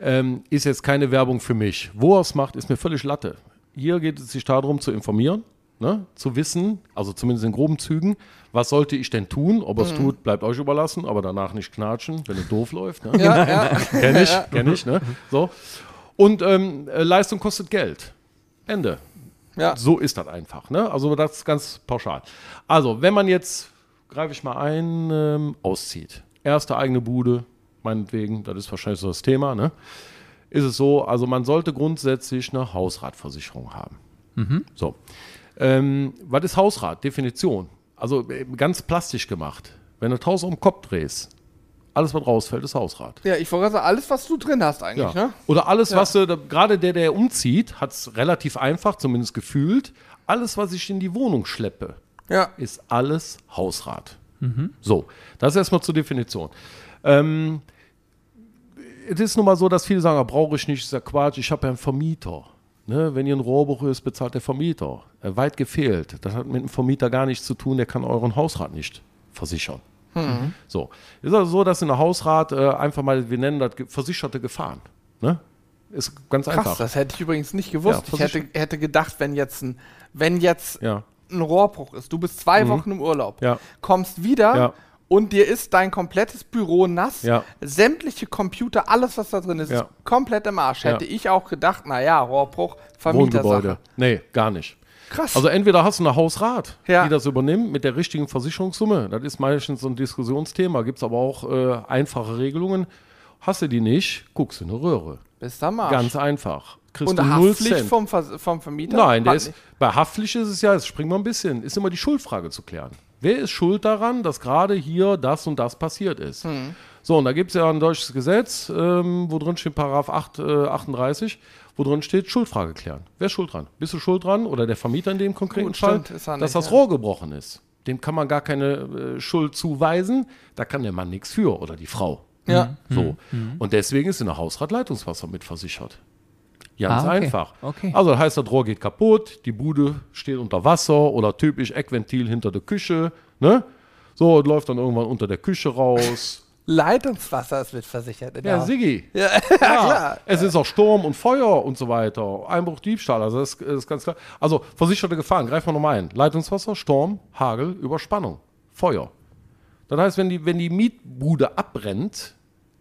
ähm, ist jetzt keine Werbung für mich. Wo er es macht, ist mir völlig Latte. Hier geht es sich darum, zu informieren, ne? zu wissen, also zumindest in groben Zügen, was sollte ich denn tun? Ob er es tut, bleibt euch überlassen, aber danach nicht knatschen, wenn es doof läuft. Ne? Ja, ja. Kenn ich, kenn ich, ne? So. Und ähm, äh, Leistung kostet Geld. Ende. ja. So ist das einfach. Ne? Also das ist ganz pauschal. Also, wenn man jetzt, greife ich mal ein, ähm, auszieht. Erste eigene Bude, meinetwegen, das ist wahrscheinlich so das Thema, ne? Ist es so, also man sollte grundsätzlich eine Hausratversicherung haben. So. Ähm, was ist Hausrat? Definition. Also äh, ganz plastisch gemacht. Wenn du das Haus um den Kopf drehst, alles, was rausfällt, ist Hausrat. Ja, ich wollte gerade sagen, alles, was du drin hast eigentlich, Ja. ne? Oder alles, Ja. was du, da- gerade der, der umzieht, hat es relativ einfach, zumindest gefühlt. Alles, was ich in die Wohnung schleppe, Ja. ist alles Hausrat. So, das erstmal zur Definition. Ähm, es ist nun mal so, dass viele sagen, ah, brauche ich nicht, ist ja Quatsch, ich habe ja einen Vermieter. Ne? Wenn ihr ein Rohrbruch ist, bezahlt der Vermieter. Äh, weit gefehlt. Das hat mit dem Vermieter gar nichts zu tun, der kann euren Hausrat nicht versichern. Mhm. So. Ist also so, dass in der Hausrat äh, einfach mal, wir nennen das versicherte Gefahren. Ne? Ist ganz Krass, einfach. das hätte ich übrigens nicht gewusst. Ja, ich hätte, hätte gedacht, wenn jetzt ein, wenn jetzt Ja. Ein Rohrbruch ist, du bist zwei Mhm. Wochen im Urlaub, Ja. kommst wieder Ja. und dir ist dein komplettes Büro nass, Ja. sämtliche Computer, alles was da drin ist, ist komplett im Arsch. Hätte ich auch gedacht, naja, Rohrbruch, Vermietersache. Nee, gar nicht. Krass. Also entweder hast du eine Hausrat, Ja. die das übernimmt mit der richtigen Versicherungssumme. Das ist meistens so ein Diskussionsthema. Gibt es aber auch äh, einfache Regelungen. Hast du die nicht, guckst du in eine Röhre. bist am Arsch. Ganz einfach. Kriegst und du null Haftpflicht Cent. vom, Vers- vom Vermieter? Nein, der ist, bei Haftpflicht ist es ja, jetzt springen wir ein bisschen, ist immer die Schuldfrage zu klären. Wer ist schuld daran, dass gerade hier das und das passiert ist? Hm. So, und da gibt es ja ein deutsches Gesetz, ähm, wo drin steht, Paragraph 8, äh, 38, wo drin steht, Schuldfrage klären. Wer ist schuld dran? Bist du schuld dran oder der Vermieter in dem konkreten Gut, Fall, stimmt, ist dass nicht, das ja. Rohr gebrochen ist? Dem kann man gar keine äh, Schuld zuweisen, da kann der Mann nichts für oder die Frau. Ja. So. Und deswegen ist in der Hausrat Leitungswasser mit versichert. Ganz Ah, okay. einfach. Okay. Also das heißt, das Rohr geht kaputt, die Bude steht unter Wasser oder typisch Eckventil hinter der Küche. Ne? So, läuft dann irgendwann unter der Küche raus. Leitungswasser ist mitversichert. in Ja, Siggi. ja, Ja, klar. es ist auch Sturm und Feuer und so weiter. Einbruch, Diebstahl, also das ist, ist ganz klar. Also versicherte Gefahren, greifen wir nochmal ein. Leitungswasser, Sturm, Hagel, Überspannung, Feuer. Das heißt, wenn die, wenn die Mietbude abbrennt,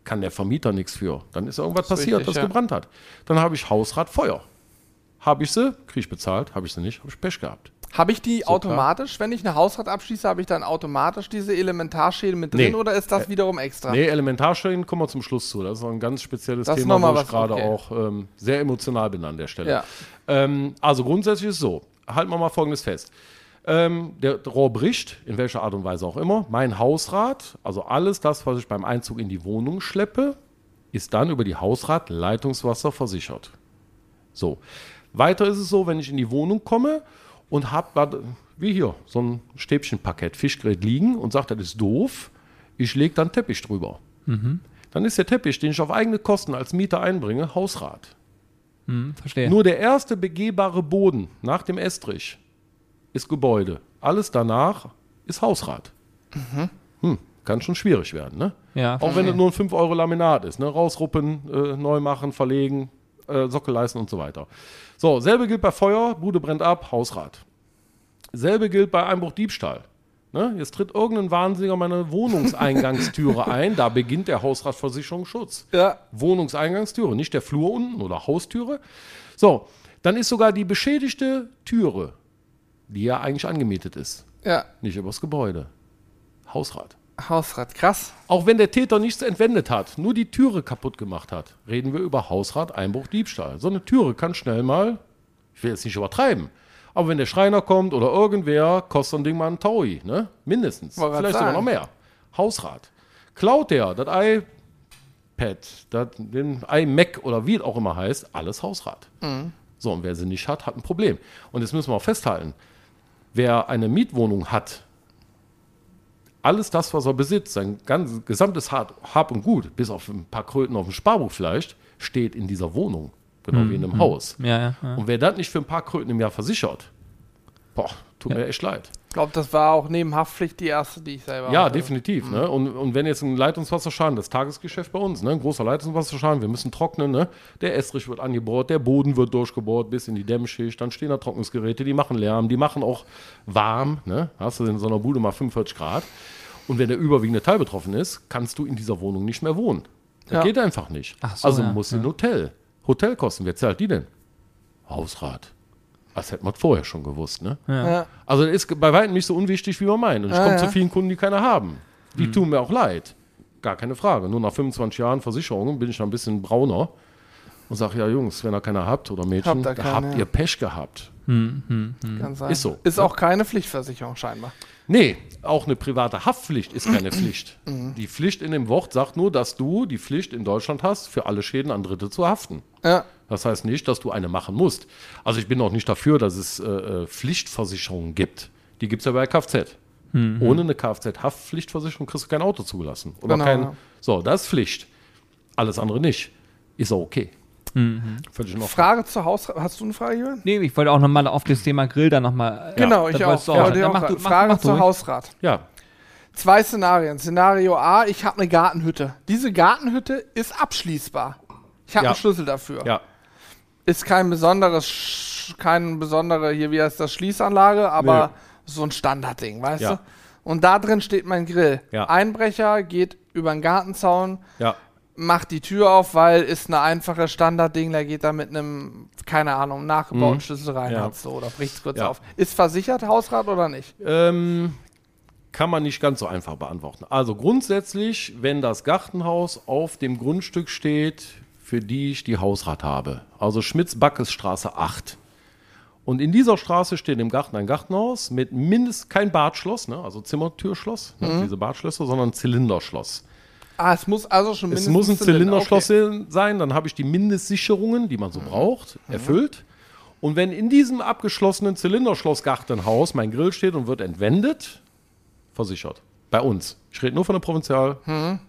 kann der Vermieter nichts für. Dann ist irgendwas Das passiert, richtig, das ja. gebrannt hat. Dann habe ich Hausrat, Feuer. Habe ich sie, kriege ich bezahlt. Habe ich sie nicht, habe ich Pech gehabt. Habe ich die So, automatisch, wenn ich eine Hausrat abschließe, habe ich dann automatisch diese Elementarschäden mit drin Nee. oder ist das wiederum extra? Nee, Elementarschäden kommen wir zum Schluss zu. Das ist ein ganz spezielles Das Thema, wo ich gerade okay. auch ähm, sehr emotional bin an der Stelle. Ja. Ähm, also grundsätzlich ist es so, halten wir mal Folgendes fest. Ähm, der Rohr bricht, in welcher Art und Weise auch immer. Mein Hausrat, also alles das, was ich beim Einzug in die Wohnung schleppe, ist dann über die Hausrat Leitungswasser versichert. So. Weiter ist es so, wenn ich in die Wohnung komme und habe, wie hier, so ein Stäbchenpaket Fischgerät liegen und sage, das ist doof, ich lege dann Teppich drüber. Dann ist der Teppich, den ich auf eigene Kosten als Mieter einbringe, Hausrat. Hm, verstehe. Nur der erste begehbare Boden nach dem Estrich ist Gebäude. Alles danach ist Hausrat. Hm, kann schon schwierig werden, ne? ja, Auch wenn es nur ein 5 Euro Laminat ist, ne? Rausruppen, äh, neu machen, verlegen, äh, Sockel leisten und so weiter. So, selbe gilt bei Feuer, Bude brennt ab, Hausrat. Selbe gilt bei Einbruch Diebstahl. Ne? Jetzt tritt irgendein Wahnsinniger meine Wohnungseingangstüre ein, da beginnt der Hausratversicherungsschutz. Ja. Wohnungseingangstüre, nicht der Flur unten oder Haustüre. So, dann ist sogar die beschädigte Türe, die ja eigentlich angemietet ist, Ja. nicht übers Gebäude. Hausrat. Hausrat, krass. Auch wenn der Täter nichts entwendet hat, nur die Türe kaputt gemacht hat, reden wir über Hausrat, Einbruch, Diebstahl. So eine Türe kann schnell mal, ich will jetzt nicht übertreiben, aber wenn der Schreiner kommt oder irgendwer, kostet so ein Ding mal einen Taui, ne? Mindestens. Wollte grad Vielleicht sogar noch mehr. Hausrat. Klaut der das iPad, das, den iMac oder wie es auch immer heißt, alles Hausrat. So, und wer sie nicht hat, hat ein Problem. Und jetzt müssen wir auch festhalten, wer eine Mietwohnung hat, alles das, was er besitzt, sein ganzes gesamtes Hab, und Gut, bis auf ein paar Kröten auf dem Sparbuch vielleicht, steht in dieser Wohnung. Genau wie in einem Haus. ja, ja, ja. Und wer das nicht für ein paar Kröten im Jahr versichert, boah, tut mir echt leid. Ich glaube, das war auch neben Haftpflicht die erste, die ich selber Ja, hatte. definitiv. Ne? Und, und wenn jetzt ein Leitungswasserschaden, das Tagesgeschäft bei uns, ne? ein großer Leitungswasserschaden, wir müssen trocknen, ne? der Estrich wird angebohrt, der Boden wird durchgebohrt bis in die Dämmschicht, dann stehen da Trocknungsgeräte, die machen Lärm, die machen auch warm. Ne? Hast du in so einer Bude mal 45 Grad. Und wenn der überwiegende Teil betroffen ist, kannst du in dieser Wohnung nicht mehr wohnen. Das Ja. geht einfach nicht. Ach so, also ja, muss in ein Hotel. Hotelkosten, wer zahlt die denn? Hausrat. Das hätte man vorher schon gewusst, ne? Ja. Also das ist bei weitem nicht so unwichtig, wie man meint. Und ich Ja, komme ja. zu vielen Kunden, die keine haben. Die tun mir auch leid. Gar keine Frage. Nur nach 25 Jahren Versicherung bin ich ein bisschen brauner und sage, ja Jungs, wenn ihr keiner habt oder Mädchen, Habt keine, habt ja. ihr Pech gehabt. Kann sein. Ist so. Ist auch keine Pflichtversicherung scheinbar. Nee, auch eine private Haftpflicht ist keine Pflicht. Mhm. Die Pflicht in dem Wort sagt nur, dass du die Pflicht in Deutschland hast, für alle Schäden an Dritte zu haften. Ja. Das heißt nicht, dass du eine machen musst. Also ich bin auch nicht dafür, dass es äh, äh, Pflichtversicherungen gibt. Die gibt es ja bei Kfz. Ohne eine Kfz-Haftpflichtversicherung kriegst du kein Auto zugelassen. Oder Genau, kein, ja. So, das ist Pflicht. Alles andere nicht. Ist auch okay. Völlig in Ordnung. Frage zur Haus. Hast du eine Frage, Jürgen? Nee, ich wollte auch nochmal auf das Thema Grill dann nochmal. Genau, ich auch. Ja, auch. die Dann mach Frage du- mach- Frage mach zur durch. Hausrat. Ja, Zwei Szenarien. Szenario A, ich habe eine Gartenhütte. Diese Gartenhütte ist abschließbar. Ich habe Ja. einen Schlüssel dafür. ja. Ist kein besonderes, kein besondere, hier wie heißt das, Schließanlage, aber so ein Standardding, weißt Ja. du? Und da drin steht mein Grill. Ja. Einbrecher geht über den Gartenzaun, Ja. macht die Tür auf, weil ist eine einfache Standardding, der geht da mit einem, keine Ahnung, nachgebauten Schlüssel rein, Mhm. Ja. so, oder bricht's kurz Ja. auf. Ist versichert Hausrat oder nicht? Ähm, kann man nicht ganz so einfach beantworten. Also grundsätzlich, wenn das Gartenhaus auf dem Grundstück steht, für die ich die Hausrat habe, also Schmitz-Backes-Straße 8. Und in dieser Straße steht im Garten ein Gartenhaus mit mindestens kein Badschloss, ne, also Zimmertürschloss, ne, diese Badschlösser, sondern Zylinderschloss. Ah, es muss also schon Es mindestens muss ein Zylinder- Zylinderschloss okay. sein, dann habe ich die Mindestsicherungen, die man so braucht, erfüllt. Und wenn in diesem abgeschlossenen Zylinderschloss-Gartenhaus mein Grill steht und wird entwendet, versichert. Bei uns. Ich rede nur von der Provinzial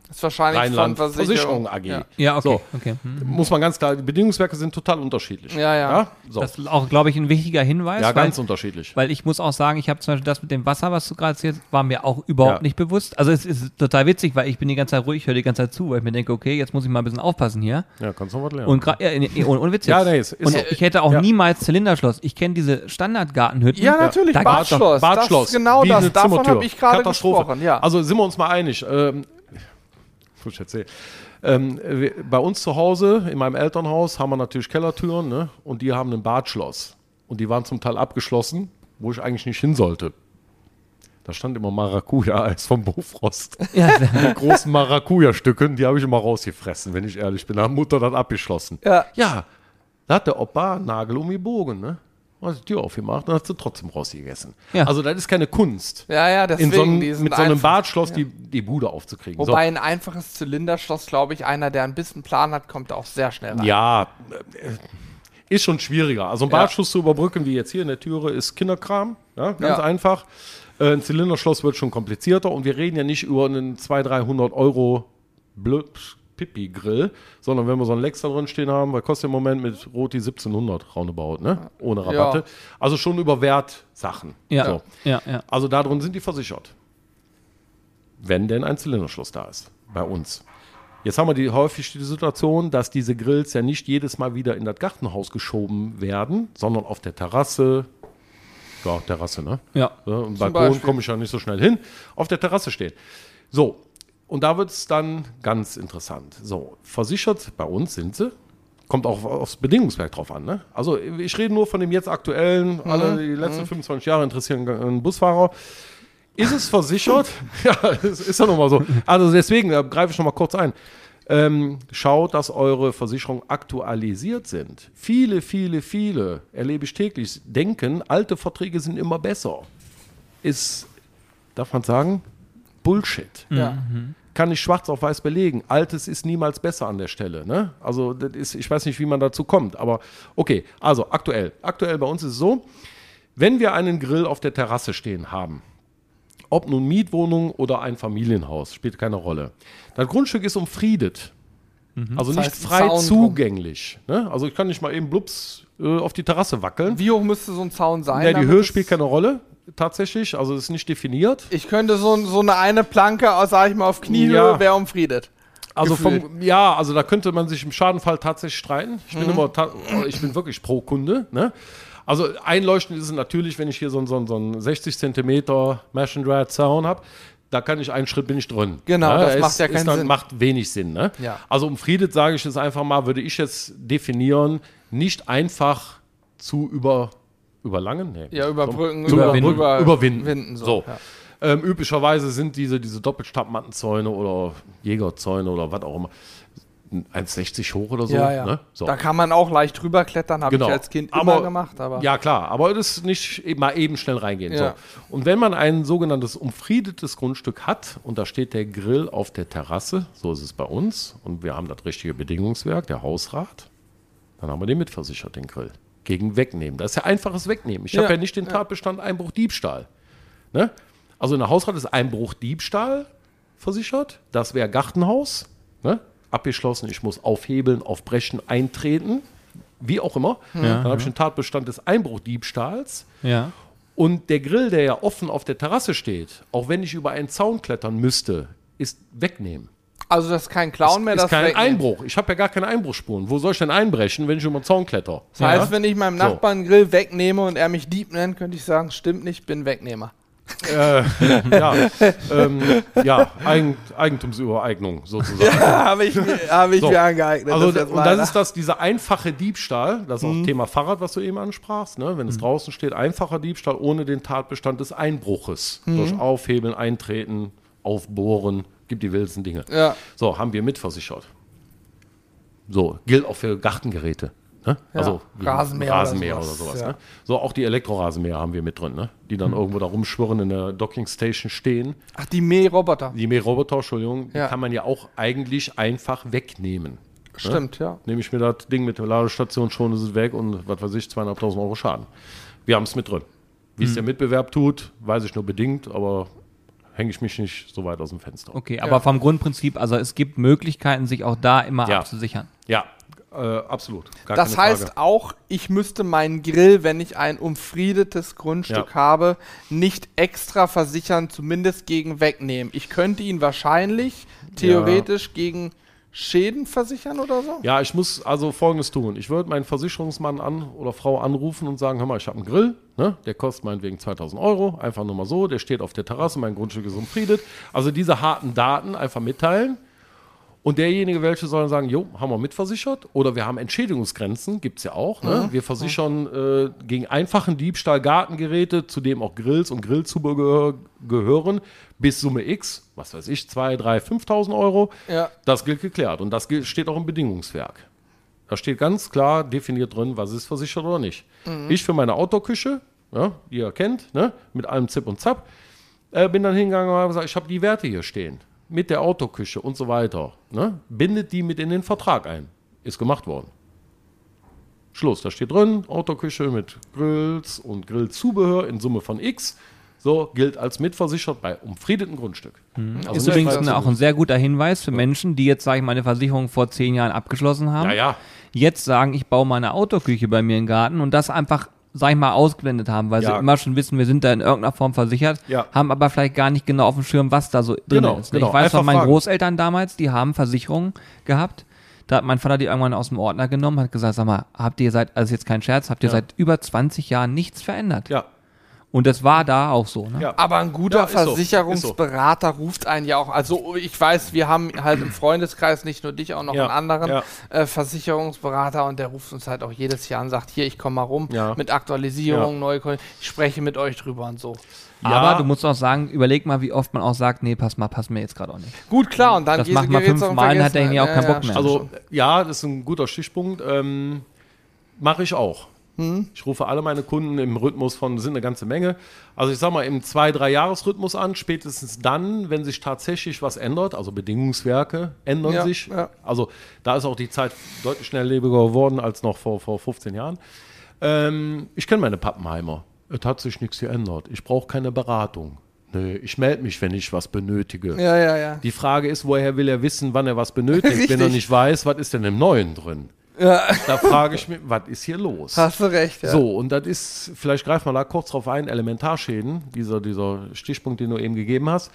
Ist wahrscheinlich Rheinland von Versicherung AG. Ja. Ja, okay. So. okay. Hm. Muss man ganz klar, die Bedingungswerke sind total unterschiedlich. Ja, ja. so. Das ist auch, glaube ich, ein wichtiger Hinweis. ja, weil, ganz unterschiedlich. Weil ich muss auch sagen, ich habe zum Beispiel das mit dem Wasser, was du gerade erzählst, war mir auch überhaupt Ja. nicht bewusst. Also es ist total witzig, weil ich bin die ganze Zeit ruhig, ich höre die ganze Zeit zu, weil ich mir denke, okay, jetzt muss ich mal ein bisschen aufpassen hier. Ja, kannst du noch was lernen. Und gerade, ja, nee, nee, ohne, ohne Witz Ja, nee, es ist Und so. ich hätte auch Ja. niemals Zylinderschloss. Ich kenne diese Standardgartenhütten. Ja, natürlich, Da Badschloss. Badschloss. Das ist genau wie das. Davon habe ich gerade gesprochen. Ja. Also sind wir uns mal einig. Ähm, muss ich erzählen. Ähm, wir- bei uns zu Hause, in meinem Elternhaus, haben wir natürlich Kellertüren ne? und die haben ein Badschloss. Und die waren zum Teil abgeschlossen, wo ich eigentlich nicht hin sollte. Da stand immer Maracuja-Eis vom Bofrost. Ja, Die großen Maracuja-Stücken, die habe ich immer rausgefressen, wenn ich ehrlich bin. Da hat Mutter dann abgeschlossen. Ja. Ja, da hat der Opa einen Nagel um die Bogen, ne? Hat die Tür aufgemacht und hat sie trotzdem rausgegessen. Ja. Also das ist keine Kunst, ja, ja, deswegen so einem, mit so einem einfach- Badschloss die, die Bude aufzukriegen. Wobei ein einfaches Zylinderschloss, glaube ich, einer, der ein bisschen Plan hat, kommt auch sehr schnell rein. so. Ja, äh, ist schon schwieriger. Also ein Ja. Badschloss zu überbrücken, wie jetzt hier in der Türe, ist Kinderkram. Ja, ganz Ja. einfach. Äh, ein Zylinderschloss wird schon komplizierter und wir reden ja nicht über einen 200, 300 Euro Blö- Pipi-Grill, sondern wenn wir so einen Lex da drin stehen haben, weil kostet im Moment mit Roti 1700 roundabout, ne? Ohne Rabatte. Ja. Also schon über Wertsachen. ja, So. ja, ja. Also da drin sind die versichert. Wenn denn ein Zylinderschluss da ist. Bei uns. Jetzt haben wir die, häufig die Situation, dass diese Grills ja nicht jedes Mal wieder in das Gartenhaus geschoben werden, sondern auf der Terrasse. Ja, Terrasse, ne? ja. Ja, Im Balkon komme ich ja nicht so schnell hin. Auf der Terrasse stehen. So, und da wird es dann ganz interessant. So, versichert bei uns sind sie. Kommt auch aufs Bedingungswerk drauf an. Ne? Also ich rede nur von dem jetzt aktuellen, alle die letzten 25 Jahre interessieren einen Busfahrer. Ist es versichert? ja, es ist ja nochmal so. Also deswegen äh, greife ich nochmal kurz ein. Ähm, schaut, dass eure Versicherungen aktualisiert sind. Viele, viele, viele, erlebe ich täglich, denken, alte Verträge sind immer besser. Ist, darf man sagen, Bullshit. Ja. Kann ich schwarz auf weiß belegen. Altes ist niemals besser an der Stelle. Ne? Also, das ist, ich weiß nicht, wie man dazu kommt, aber okay. Also, aktuell. Aktuell bei uns ist es so, wenn wir einen Grill auf der Terrasse stehen haben, ob nun Mietwohnung oder ein Familienhaus, spielt keine Rolle. Das Grundstück ist umfriedet. Also Das nicht heißt, ein frei Zaun zugänglich. Ne? Also ich kann nicht mal eben blups äh, auf die Terrasse wackeln. Wie hoch müsste so ein Zaun sein? Ja, die Höhe spielt keine Rolle, tatsächlich. Also es ist nicht definiert. Ich könnte so, so eine eine Planke, aus, sag ich mal, auf Kniehöhe Ja. wäre umfriedet. Also vom, ja, also da könnte man sich im Schadenfall tatsächlich streiten. Ich Mhm. bin immer, ta- ich bin wirklich pro Kunde. Ne? Also einleuchtend ist es natürlich, wenn ich hier so, so, so einen 60 Zentimeter Mesh and Zaun habe. Da kann ich einen Schritt bin ich drin. Genau, das es macht ja ist keinen dann, Sinn. Macht wenig Sinn. Ne? Ja. Also umfriedet sage ich es einfach mal, würde ich jetzt definieren, nicht einfach zu über überlangen, nee. Ja, überbrücken, über- überwinden. über- überwinden. winden, so, so. ja. Ähm, üblicherweise sind diese, diese Doppelstabmattenzäune oder Jägerzäune oder was auch immer 1,60 hoch oder so. Ja, ja. Ne? so. Da kann man auch leicht drüber klettern, habe Genau. ich als Kind Aber- immer gemacht. Aber Ja, klar, aber das ist nicht eben mal eben schnell reingehen. Ja. So. Und wenn man ein sogenanntes umfriedetes Grundstück hat und da steht der Grill auf der Terrasse, so ist es bei uns, und wir haben das richtige Bedingungswerk, der Hausrat, dann haben wir den mitversichert, den Grill. Gegen Wegnehmen. Das ist ja einfaches Wegnehmen. Ich Ja, habe ja nicht den Tatbestand Einbruch Diebstahl. Ne? Also in der Hausrat ist Einbruch Diebstahl versichert. Das wäre Gartenhaus. Ne? abgeschlossen, ich muss aufhebeln, aufbrechen, eintreten, wie auch immer. Ja, Dann habe ich einen Tatbestand des Einbruchdiebstahls. Ja. Und der Grill, der ja offen auf der Terrasse steht, auch wenn ich über einen Zaun klettern müsste, ist wegnehmen. Also das ist kein Clown mehr, ist das kein wegnehmen. Einbruch. Ich habe ja gar keine Einbruchsspuren. Wo soll ich denn einbrechen, wenn ich über einen Zaun kletter? Das heißt, Ja? wenn ich meinem So. Nachbarn einen Grill wegnehme und er mich Dieb nennt, könnte ich sagen, stimmt nicht, bin Wegnehmer. Äh, ja, ähm, ja Eigen, Eigentumsübereignung sozusagen. habe ich, mir- hab ich So. mir angeeignet. Also, das und das ist das, dieser einfache Diebstahl, das ist auch Thema Fahrrad, was du eben ansprachst, ne? wenn es draußen steht, einfacher Diebstahl ohne den Tatbestand des Einbruches. Durch Aufhebeln, Eintreten, Aufbohren, gibt die wildesten Dinge. Ja. So, haben wir mitversichert. So, gilt auch für Gartengeräte. Ne? Ja, Also Rasenmäher oder Rasenmäher oder sowas, sowas. ja. ne? So, auch die Elektrorasenmäher haben wir mit drin, ne? die dann irgendwo da rumschwirren in der Dockingstation stehen. Ach, die Mähroboter. Die Mähroboter, Entschuldigung, Ja. die kann man ja auch eigentlich einfach wegnehmen. Stimmt, ja. Nehme ich mir das Ding mit der Ladestation schon, ist es weg und was weiß ich, zweieinhalbtausend Euro Schaden. Wir haben es mit drin. Wie Mhm. es der Mitbewerb tut, weiß ich nur bedingt, aber hänge ich mich nicht so weit aus dem Fenster. Okay, aber vom Grundprinzip, also es gibt Möglichkeiten, sich auch da immer Ja. abzusichern. Ja, äh, absolut. Gar Das keine heißt Frage. auch, ich müsste meinen Grill, wenn ich ein umfriedetes Grundstück Ja. habe, nicht extra versichern, zumindest gegen wegnehmen. Ich könnte ihn wahrscheinlich theoretisch gegen Schäden versichern oder so. Ja, ich muss also Folgendes tun. Ich würde meinen Versicherungsmann an oder Frau anrufen und sagen, hör mal, ich habe einen Grill, ne? der kostet meinetwegen 2000 Euro, einfach nur mal so, der steht auf der Terrasse, mein Grundstück ist umfriedet. Also diese harten Daten einfach mitteilen. Und derjenige, welche sollen sagen, jo, haben wir mitversichert oder wir haben Entschädigungsgrenzen, gibt es ja auch. Ne? Wir versichern äh, gegen einfachen Diebstahl Gartengeräte, zu dem auch Grills und Grillzubehör gehören, bis Summe X, was weiß ich, 2, 3, 5.000 Euro. Ja. Das gilt geklärt und das gilt, steht auch im Bedingungswerk. Da steht ganz klar definiert drin, was ist versichert oder nicht. Ich für meine Outdoor-Küche, die ihr kennt, ne, mit allem Zip und Zap, äh, bin dann hingegangen und habe gesagt, ich habe die Werte hier stehen, mit der Autoküche und so weiter. Ne, bindet die mit in den Vertrag ein. Ist gemacht worden. Schluss, da steht drin, Autoküche mit Grills und Grillzubehör in Summe von X. So gilt als mitversichert bei umfriedetem Grundstück. Also Ist übrigens ein, auch ein sehr guter Hinweis für Menschen, die jetzt, sage ich mal, eine Versicherung vor zehn Jahren abgeschlossen haben. Ja, ja. Jetzt sagen, ich baue meine Autoküche bei mir im Garten und das einfach, sag ich mal, ausgeblendet haben, weil Ja. sie immer schon wissen, wir sind da in irgendeiner Form versichert, Ja. haben aber vielleicht gar nicht genau auf dem Schirm, was da so drin Genau, ist. ne? genau. Ich weiß von meinen fragen. Großeltern damals, die haben Versicherungen gehabt. Da hat mein Vater die irgendwann aus dem Ordner genommen, hat gesagt, sag mal, habt ihr seit, also jetzt kein Scherz, habt ihr Ja. seit über 20 Jahren nichts verändert? Ja, Und das war da auch so. Ne? ja. Aber ein guter Ja, ist so, Versicherungsberater ruft einen ja auch. Also ich weiß, wir haben halt im Freundeskreis nicht nur dich, auch noch Ja, einen anderen ja. äh, Versicherungsberater und der ruft uns halt auch jedes Jahr und sagt, hier, ich komme mal rum Ja. mit Aktualisierung, Ja. neue Kon- ich spreche mit euch drüber und so. Aber Ja. du musst auch sagen, überleg mal, wie oft man auch sagt, nee, pass mal, pass mir jetzt gerade auch nicht. Gut, klar, und dann Das macht man fünfmal, hat derjenige auch keinen Bock mehr. Also ja, das ist ein guter Stichpunkt. Ähm, Mache ich auch. Ich rufe alle meine Kunden im Rhythmus von, sind eine ganze Menge. Also ich sag mal im zwei, drei Jahresrhythmus an, spätestens dann, wenn sich tatsächlich was ändert, also Bedingungswerke ändern Ja, sich. ja. Also da ist auch die Zeit deutlich schnelllebiger geworden als noch vor, vor 15 Jahren. Ähm, ich kenne meine Pappenheimer. Es hat sich nichts geändert. Ich brauche keine Beratung. Ich melde mich, wenn ich was benötige. Ja, ja, ja. Die Frage ist, woher will er wissen, wann er was benötigt, wenn er nicht weiß, was ist denn im Neuen drin? Da frage ich mich, was ist hier los? Hast du recht, ja. So, und das ist, vielleicht greifen wir da kurz drauf ein, Elementarschäden, dieser, dieser Stichpunkt, den du eben gegeben hast.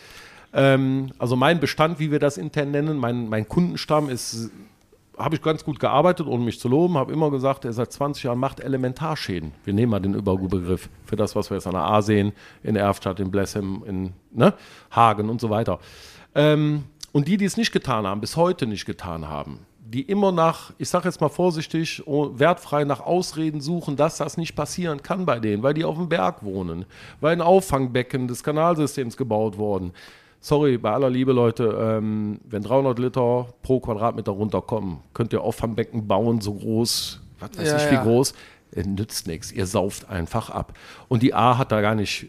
Ähm, also mein Bestand, wie wir das intern nennen, mein, mein Kundenstamm ist, habe ich ganz gut gearbeitet, ohne mich zu loben, habe immer gesagt, er seit 20 Jahren macht Elementarschäden. Wir nehmen mal den Überbegriff für das, was wir jetzt an der A sehen, in Erfstadt, in Blessem, in ne, Hagen und so weiter. Ähm, und die, die es nicht getan haben, bis heute nicht getan haben, die immer nach, ich sage jetzt mal vorsichtig, oh, wertfrei nach Ausreden suchen, dass das nicht passieren kann bei denen, weil die auf dem Berg wohnen, weil ein Auffangbecken des Kanalsystems gebaut worden. Sorry, bei aller Liebe, Leute, ähm, wenn 300 Liter pro Quadratmeter runterkommen, könnt ihr Auffangbecken bauen, so groß, was weiß Ja, ich wie ja. groß. Es nützt nichts, ihr sauft einfach ab. Und die A hat da gar nicht,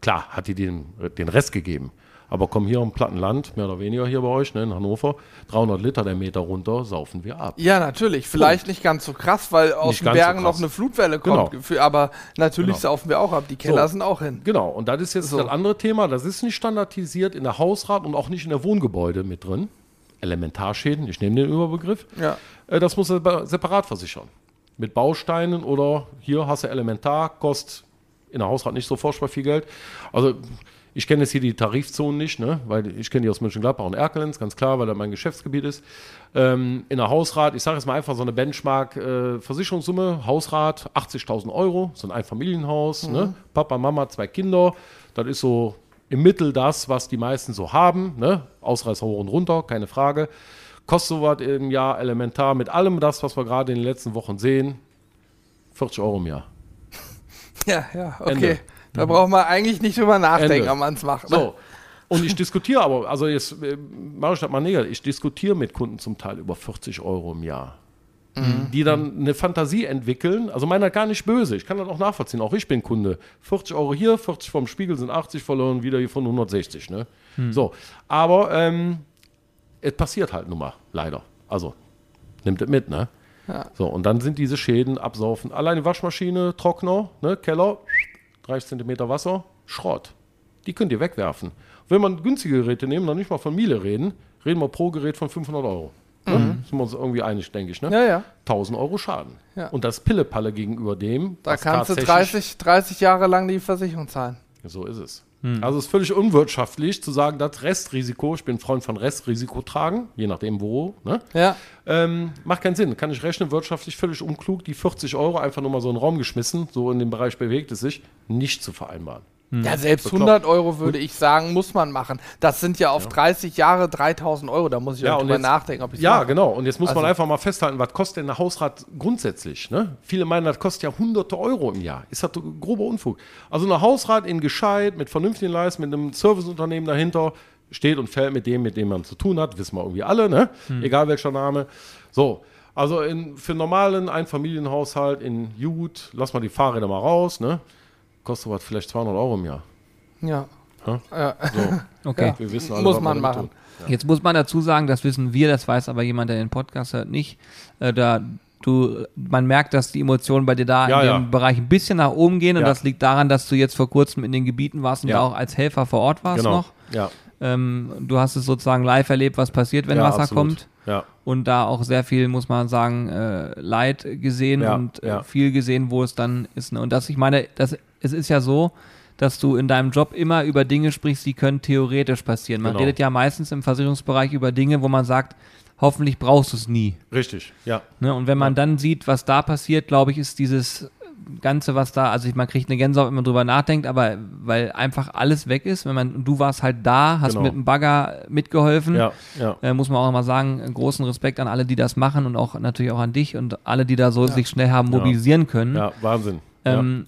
klar, hat die den, den Rest gegeben. Aber komm hier im platten Land, mehr oder weniger hier bei euch, ne, in Hannover, 300 Liter der Meter runter, saufen wir ab. Ja, natürlich. Vielleicht nicht ganz so krass, weil aus Nicht den ganz so Bergen noch eine Flutwelle kommt. Genau. Aber natürlich Genau. saufen wir auch ab. Die Keller So. sind auch hin. Genau, und das ist jetzt So. das andere Thema, das ist nicht standardisiert in der Hausrat und auch nicht in der Wohngebäude mit drin. Elementarschäden, ich nehme den Überbegriff, Ja. äh, das muss er separat versichern. Mit Bausteinen oder hier hast du Elementar, kostet in der Hausrat nicht so furchtbar viel Geld. Also ich kenne jetzt hier die Tarifzonen nicht, ne? weil ich kenne die aus Mönchengladbach und Erkelenz, ganz klar, weil das mein Geschäftsgebiet ist. Ähm, in der Hausrat, ich sage jetzt mal einfach so eine Benchmark-Versicherungssumme, Hausrat 80.000 Euro, so ein Einfamilienhaus, ne? Papa, Mama, zwei Kinder, das ist so im Mittel das, was die meisten so haben, ne? Ausreißer hoch und runter, keine Frage. Kostet sowas im Jahr elementar mit allem das, was wir gerade in den letzten Wochen sehen, 40 Euro im Jahr. Ja, ja, okay. Ende. Da braucht man eigentlich nicht drüber nachdenken, Ende. ob man es macht. ne? So. Und ich diskutiere aber, also jetzt äh, mache ich das mal negativ, ich diskutiere mit Kunden zum Teil über 40 Euro im Jahr. Die dann eine Fantasie entwickeln, also meiner gar nicht böse, ich kann das auch nachvollziehen, auch ich bin Kunde. 40 Euro hier, 40 vom Spiegel sind 80 verloren, wieder hier von 160. Ne? So, aber ähm, es passiert halt nun mal, leider. Also, nimmt es mit, ne? Ja. So, und dann sind diese Schäden absaufen. Alleine Waschmaschine, Trockner, ne, Keller, 30 Zentimeter Wasser, Schrott. Die könnt ihr wegwerfen. Wenn man günstige Geräte nehmen, dann nicht mal von Miele reden, reden wir pro Gerät von 500 Euro. Ne? Sind wir uns irgendwie einig, denke ich. Ne? Ja, ja. 1000 Euro Schaden. Ja. Und das Pillepalle gegenüber dem, Da kannst du tatsächlich- 30, 30 Jahre lang die Versicherung zahlen. so ist es. Also es ist völlig unwirtschaftlich zu sagen, das Restrisiko, ich bin Freund von Restrisiko tragen, je nachdem wo, ne? Ja. ähm, macht keinen Sinn. Kann ich rechnen, wirtschaftlich völlig unklug, die 40 Euro einfach nur mal so in den Raum geschmissen, so in dem Bereich bewegt es sich, nicht zu vereinbaren. Ja, selbst Bekloppt. 100 Euro würde ich sagen, muss man machen. Das sind ja auf 30 Jahre 3000 Euro. Da muss ich Ja, auch drüber jetzt- nachdenken, ob ich Ja, mache. genau. Und jetzt muss man Also- einfach mal festhalten, was kostet denn ein Hausrat grundsätzlich? Ne? Viele meinen, das kostet ja hunderte Euro im Jahr. Ist das grober Unfug. Also ein Hausrat in gescheit, mit vernünftigen Leisten, mit einem Serviceunternehmen dahinter, steht und fällt mit dem, mit dem man zu tun hat. Wissen wir irgendwie alle, ne? Egal welcher Name. So. Also in, für einen normalen Einfamilienhaushalt in Jut, lass mal die Fahrräder mal raus, ne? Kostet was vielleicht 200 Euro im Jahr. Ja. Ja. Ja. So, Okay. wir wissen alle, Muss was man machen. tun. Jetzt muss man dazu sagen, das wissen wir, das weiß aber jemand, der den Podcast hört, nicht. Äh, da du, man merkt, dass die Emotionen bei dir da Ja, in ja. dem Bereich ein bisschen nach oben gehen und Ja. das liegt daran, dass du jetzt vor kurzem in den Gebieten warst und Ja. da auch als Helfer vor Ort warst Genau. noch. Ja. Ähm, du hast es sozusagen live erlebt, was passiert, wenn ja, Wasser absolut. kommt. Ja. Und da auch sehr viel, muss man sagen, äh, Leid gesehen Ja, und äh, ja. viel gesehen, wo es dann ist. Ne? Und das, ich meine, das, es ist ja so, dass du in deinem Job immer über Dinge sprichst, die können theoretisch passieren. Man Genau. redet ja meistens im Versicherungsbereich über Dinge, wo man sagt, hoffentlich brauchst du es nie. Richtig, ja. Ne? Und wenn man dann sieht, was da passiert, glaube ich, ist dieses Ganze, was da, also ich, man kriegt eine Gänsehaut, wenn man drüber nachdenkt, aber weil einfach alles weg ist, wenn man, du warst halt da, hast Genau. mit dem Bagger mitgeholfen, Ja, ja. äh, muss man auch mal sagen, großen Respekt an alle, die das machen und auch natürlich auch an dich und alle, die da so sich schnell haben Ja. mobilisieren können. Ja, Wahnsinn. Ähm,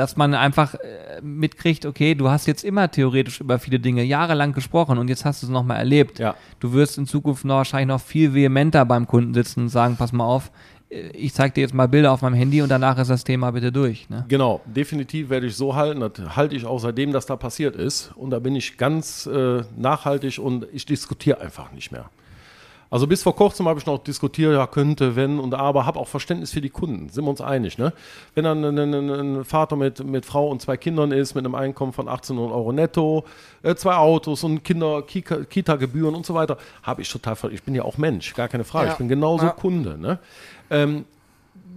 dass man einfach äh, mitkriegt, okay, du hast jetzt immer theoretisch über viele Dinge jahrelang gesprochen und jetzt hast du es nochmal erlebt. Ja. Du wirst in Zukunft noch wahrscheinlich noch viel vehementer beim Kunden sitzen und sagen, pass mal auf, äh, ich zeig dir jetzt mal Bilder auf meinem Handy und danach ist das Thema bitte durch. Ne? Genau, definitiv werde ich so halten. Das halte ich auch seitdem das da passiert ist. Und da bin ich ganz äh, nachhaltig und ich diskutiere einfach nicht mehr. Also bis vor kurzem habe ich noch diskutiert, ja könnte, wenn und aber, habe auch Verständnis für die Kunden, sind wir uns einig. Ne? Wenn dann ein, ein, ein Vater mit, mit Frau und zwei Kindern ist, mit einem Einkommen von 1800 Euro netto, äh, zwei Autos und Kinder, Kita- Kita-Gebühren und so weiter, habe ich total, ich bin ja auch Mensch, gar keine Frage, Ja. ich bin genauso Ja. Kunde. Ne? Ähm,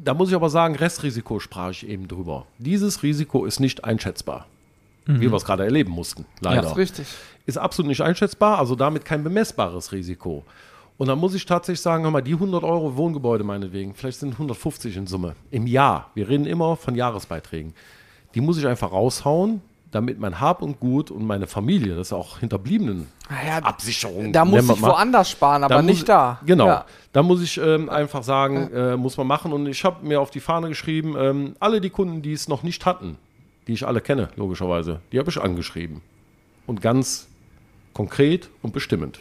da muss ich aber sagen, Restrisiko sprach ich eben drüber. Dieses Risiko ist nicht einschätzbar. Wie wir es gerade erleben mussten, leider Das ist richtig. ist absolut nicht einschätzbar, also damit kein bemessbares Risiko. Und dann muss ich tatsächlich sagen, hör mal, die 100 Euro Wohngebäude meinetwegen, vielleicht sind 150 in Summe im Jahr. Wir reden immer von Jahresbeiträgen. Die muss ich einfach raushauen, damit mein Hab und Gut und meine Familie, das ist auch Hinterbliebenen Naja, Absicherung. da muss ich mal. woanders sparen, aber Da nicht muss, da. Genau. Ja. Da muss ich ähm, einfach sagen, äh, muss man machen. Und ich habe mir auf die Fahne geschrieben, ähm, alle die Kunden, die es noch nicht hatten, die ich alle kenne, logischerweise, die habe ich angeschrieben. Und ganz konkret und bestimmend.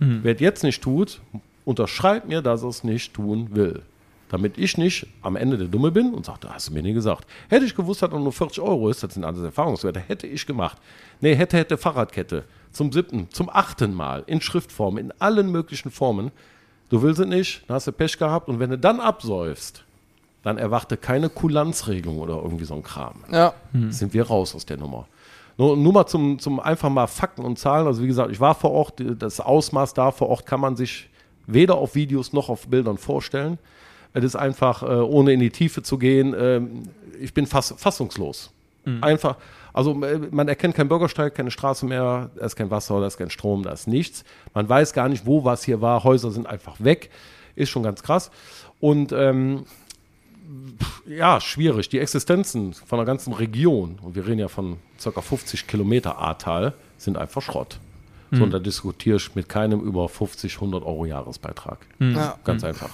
Wer es jetzt nicht tut, unterschreibt mir, dass er es nicht tun will. Damit ich nicht am Ende der Dumme bin und sage, da hast du mir nie gesagt. Hätte ich gewusst, dass er nur 40 Euro ist, das sind alles Erfahrungswerte, hätte ich gemacht. Nee, hätte, hätte Fahrradkette. Zum siebten, zum achten Mal, in Schriftform, in allen möglichen Formen. Du willst es nicht, dann hast du Pech gehabt und wenn du dann absäufst, dann erwarte keine Kulanzregelung oder irgendwie so ein Kram Ja. sind wir raus aus der Nummer. Nur, nur mal zum, zum einfach mal Fakten und Zahlen. Also wie gesagt, ich war vor Ort, das Ausmaß da vor Ort kann man sich weder auf Videos noch auf Bildern vorstellen. Es ist einfach, äh, ohne in die Tiefe zu gehen, ähm, ich bin fass, fassungslos. Einfach, also äh, man erkennt keinen Bürgersteig, keine Straße mehr, da ist kein Wasser, da ist kein Strom, da ist nichts. Man weiß gar nicht, wo was hier war. Häuser sind einfach weg. Ist schon ganz krass. Und ähm, ja, schwierig. Die Existenzen von der ganzen Region, und wir reden ja von ca. 50 Kilometer Ahrtal, sind einfach Schrott. So, und da diskutiere ich mit keinem über 50, 100 Euro Jahresbeitrag. Ja. Ganz einfach.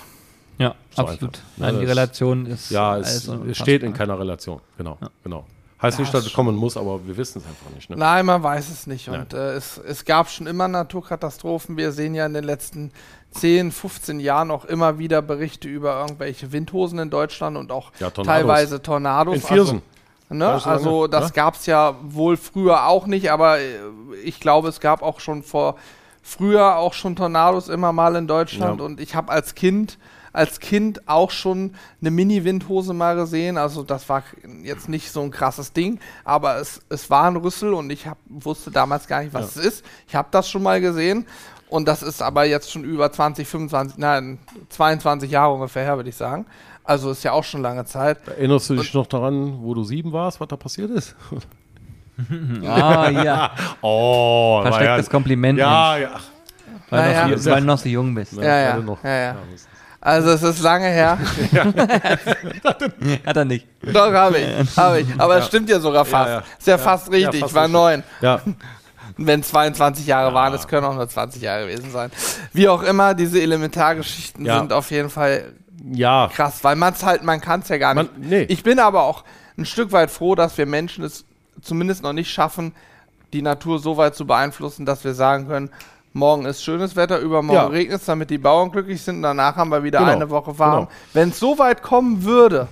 Ja, So absolut. einfach. Nein, Ja, die Relation ist. Ja, es, steht in keiner Relation. Genau, genau. Heißt nicht, dass es kommen muss, aber wir wissen es einfach nicht. Ne? Nein, man weiß es nicht. Nein. Und äh, es, es gab schon immer Naturkatastrophen. Wir sehen ja in den letzten 10, 15 Jahren auch immer wieder Berichte über irgendwelche Windhosen in Deutschland und auch Ja, Tornados. teilweise Tornados. In Viersen. Also, ne? Lange, also das ja? gab es ja wohl früher auch nicht, aber äh, ich glaube, es gab auch schon vor früher auch schon Tornados immer mal in Deutschland. Ja. Und ich habe als Kind als Kind auch schon eine Mini-Windhose mal gesehen. Also das war jetzt nicht so ein krasses Ding, aber es, es war ein Rüssel und ich hab, wusste damals gar nicht, was Ja. es ist. Ich habe das schon mal gesehen und das ist aber jetzt schon über 20, 25, nein, 22 Jahre ungefähr her, würde ich sagen. Also ist ja auch schon lange Zeit. Erinnerst du dich noch daran, wo du sieben warst, was da passiert ist? Ah, ja. Oh, Verstecktes Kompliment. Ja, Mensch, ja. Weil, Naja. noch, weil du noch so jung bist. Ja, ja, ja, ja. Also es ist lange her. Hat er nicht. Doch, habe ich. Hab ich. Aber es stimmt ja sogar fast. Ja, ja. Ist ja, Ja. fast Ja, richtig. fast ich war neun. Ja, Wenn 22 Jahre waren, es können auch nur 20 Jahre gewesen sein. Wie auch immer, diese Elementargeschichten Ja. sind auf jeden Fall ja. krass, weil man es halt, man kann es ja gar Man, nicht. nee. Ich bin aber auch ein Stück weit froh, dass wir Menschen es zumindest noch nicht schaffen, die Natur so weit zu beeinflussen, dass wir sagen können, morgen ist schönes Wetter, übermorgen Ja. regnet es, damit die Bauern glücklich sind danach haben wir wieder Genau. eine Woche warm. Genau. Wenn es so weit kommen würde,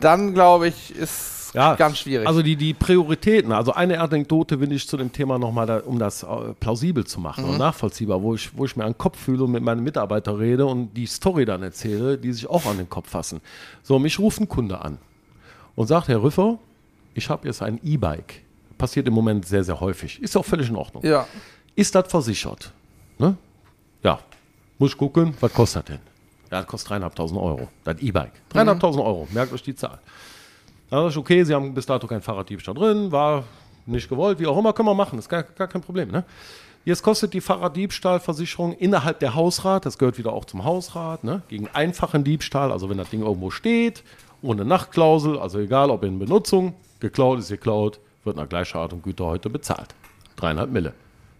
dann glaube ich, ist Ja, ganz schwierig. Also die, die Prioritäten, also eine Anekdote will ich zu dem Thema nochmal, da, um das äh, plausibel zu machen Mhm. und nachvollziehbar, wo ich, wo ich mir an den Kopf fühle und mit meinen Mitarbeitern rede und die Story dann erzähle, die sich auch an den Kopf fassen. So, mich ruft ein Kunde an und sagt, Herr Rüffer, ich habe jetzt ein E-Bike. Passiert im Moment sehr, sehr häufig. Ist auch völlig in Ordnung. ja. Ist das versichert? Ne? Ja. Muss ich gucken, was kostet das denn? Ja, das kostet 3.500 Euro. Das E-Bike. 3.500 Euro. Merkt euch die Zahl. Da sag ich, okay, Sie haben bis dato kein Fahrraddiebstahl drin, war nicht gewollt, wie auch immer, können wir machen, ist gar, gar kein Problem. Ne? Jetzt kostet die Fahrraddiebstahlversicherung innerhalb der Hausrat, das gehört wieder auch zum Hausrat, ne? gegen einfachen Diebstahl, also wenn das Ding irgendwo steht, ohne Nachtklausel, also egal ob in Benutzung, geklaut ist geklaut, wird nach gleicher Art und Güter heute bezahlt. Dreieinhalb Mille.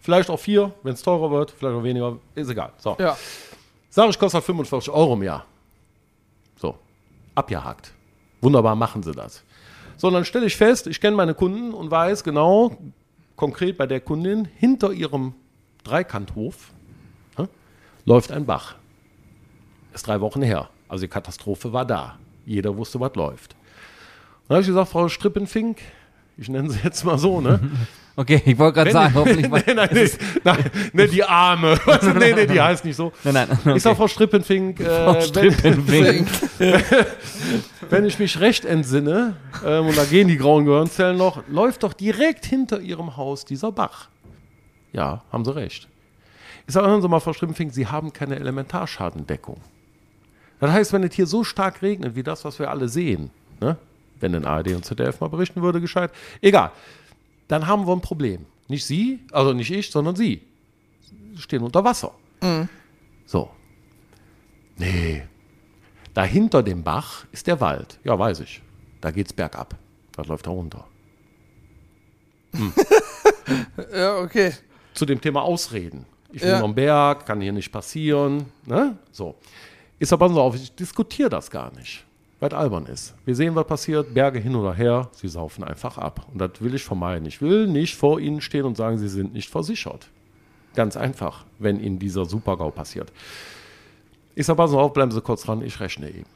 Vielleicht auch vier, wenn es teurer wird, vielleicht auch weniger, ist egal. So. Ja. Sag ich, kostet 45 Euro im Jahr. So, abgehakt. Wunderbar machen sie das. So, dann stelle ich fest, ich kenne meine Kunden und weiß genau, konkret bei der Kundin, hinter ihrem Dreikanthof ne, läuft ein Bach. Ist drei Wochen her. Also die Katastrophe war da. Jeder wusste, was läuft. Dann habe ich gesagt, Frau Strippenfink, ich nenne sie jetzt mal so, ne? Okay, ich wollte gerade sagen, hoffentlich. nein, nein, nee, nein, ne, die Arme. Weißt du, nee, nee, die heißt nicht so. Nein, nein. Okay. Ich sag Frau Strippenfink, äh, Frau Strippenfink. Wenn, wenn ich mich recht entsinne, ähm, und da gehen die grauen Gehirnzellen noch, läuft doch direkt hinter ihrem Haus dieser Bach. Ja, haben Sie recht. Ich sage, hören Sie mal, Frau Strippenfink, Sie haben keine Elementarschadendeckung. Das heißt, wenn es hier so stark regnet, wie das, was wir alle sehen, ne? wenn den ARD und ZDF mal berichten würde, gescheit, egal, dann haben wir ein Problem. Nicht Sie, also nicht ich, sondern Sie. Sie stehen unter Wasser. So. Nee. Dahinter dem Bach ist der Wald. Ja, weiß ich. Da geht's bergab. Das läuft da runter. ja, okay. Zu dem Thema Ausreden. Ich Ja. wohne am Berg, kann hier nicht passieren. Ne? So. Ist aber so auf, ich diskutiere das gar nicht, es albern ist. Wir sehen, was passiert, Berge hin oder her, sie saufen einfach ab. Und das will ich vermeiden. Ich will nicht vor ihnen stehen und sagen, sie sind nicht versichert. Ganz einfach, wenn ihnen dieser Supergau passiert. Ich sage, passen auf, bleiben Sie kurz dran, ich rechne eben.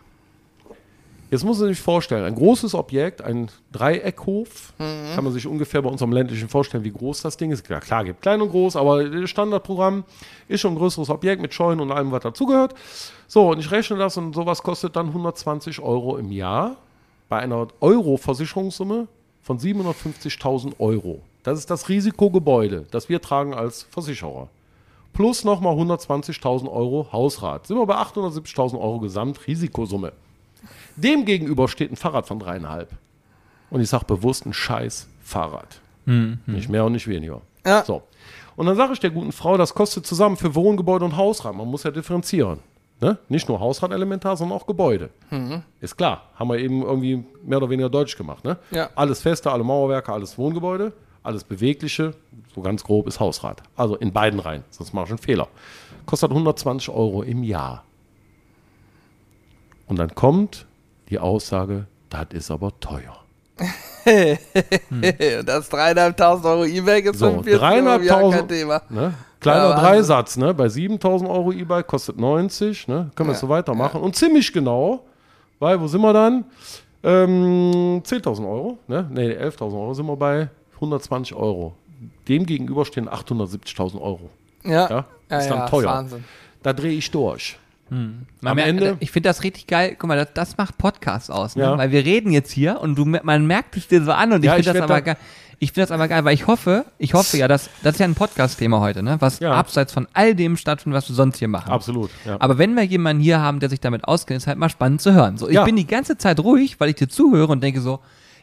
Jetzt muss man sich vorstellen, ein großes Objekt, ein Dreieckhof, kann man sich ungefähr bei unserem ländlichen vorstellen, wie groß das Ding ist. Ja, klar, gibt klein und groß, aber das Standardprogramm ist schon ein größeres Objekt mit Scheunen und allem, was dazugehört. So, und ich rechne das und sowas kostet dann 120 Euro im Jahr bei einer Euro-Versicherungssumme von 750.000 Euro. Das ist das Risikogebäude, das wir tragen als Versicherer. Plus nochmal 120.000 Euro Hausrat. Sind wir bei 870.000 Euro Gesamtrisikosumme. Dem gegenüber steht ein Fahrrad von dreieinhalb. Und ich sage bewusst ein scheiß Fahrrad. Nicht mehr und nicht weniger. Ja. So. Und dann sage ich der guten Frau, das kostet zusammen für Wohngebäude und Hausrat. Man muss ja differenzieren. Ne? Nicht nur Hausrat elementar, sondern auch Gebäude. Ist klar. Haben wir eben irgendwie mehr oder weniger deutsch gemacht. Ne? Ja. Alles Feste, alle Mauerwerke, alles Wohngebäude, alles Bewegliche, so ganz grob ist Hausrat. Also in beiden Reihen, sonst mache ich einen Fehler. Kostet 120 Euro im Jahr. Und dann kommt die Aussage, das ist aber teuer. das 3.500 Euro E-Bike ist So, 45 Euro kein 3.500 Thema. Ne? Kleiner Ja. Dreisatz, ne? Bei 7.000 Euro E-Bike kostet 90, ne? Können wir Ja, so weitermachen. Und ziemlich genau, weil, wo sind wir dann? Ähm, 10.000 Euro, ne? Ne, 11.000 Euro sind wir bei 120 Euro. Dem gegenüber stehen 870.000 Euro. Ja, Ja? ja, Ist dann ja, teuer. Wahnsinn. Da drehe ich durch. Man Am merkt- Ende- ich finde das richtig geil. Guck mal, das, das macht Podcast aus, ne? Ja. weil wir reden jetzt hier und du, man merkt es dir so an und ich finde das aber geil. Ich finde das aber geil, weil ich hoffe, ich hoffe ja, dass das ist ja ein Podcast-Thema heute, ne? Was Ja. abseits von all dem stattfindet, was wir sonst hier machen. Absolut. Ja. Aber wenn wir jemanden hier haben, der sich damit auskennt, ist halt mal spannend zu hören. So, ich bin die ganze Zeit ruhig, weil ich dir zuhöre und denke so,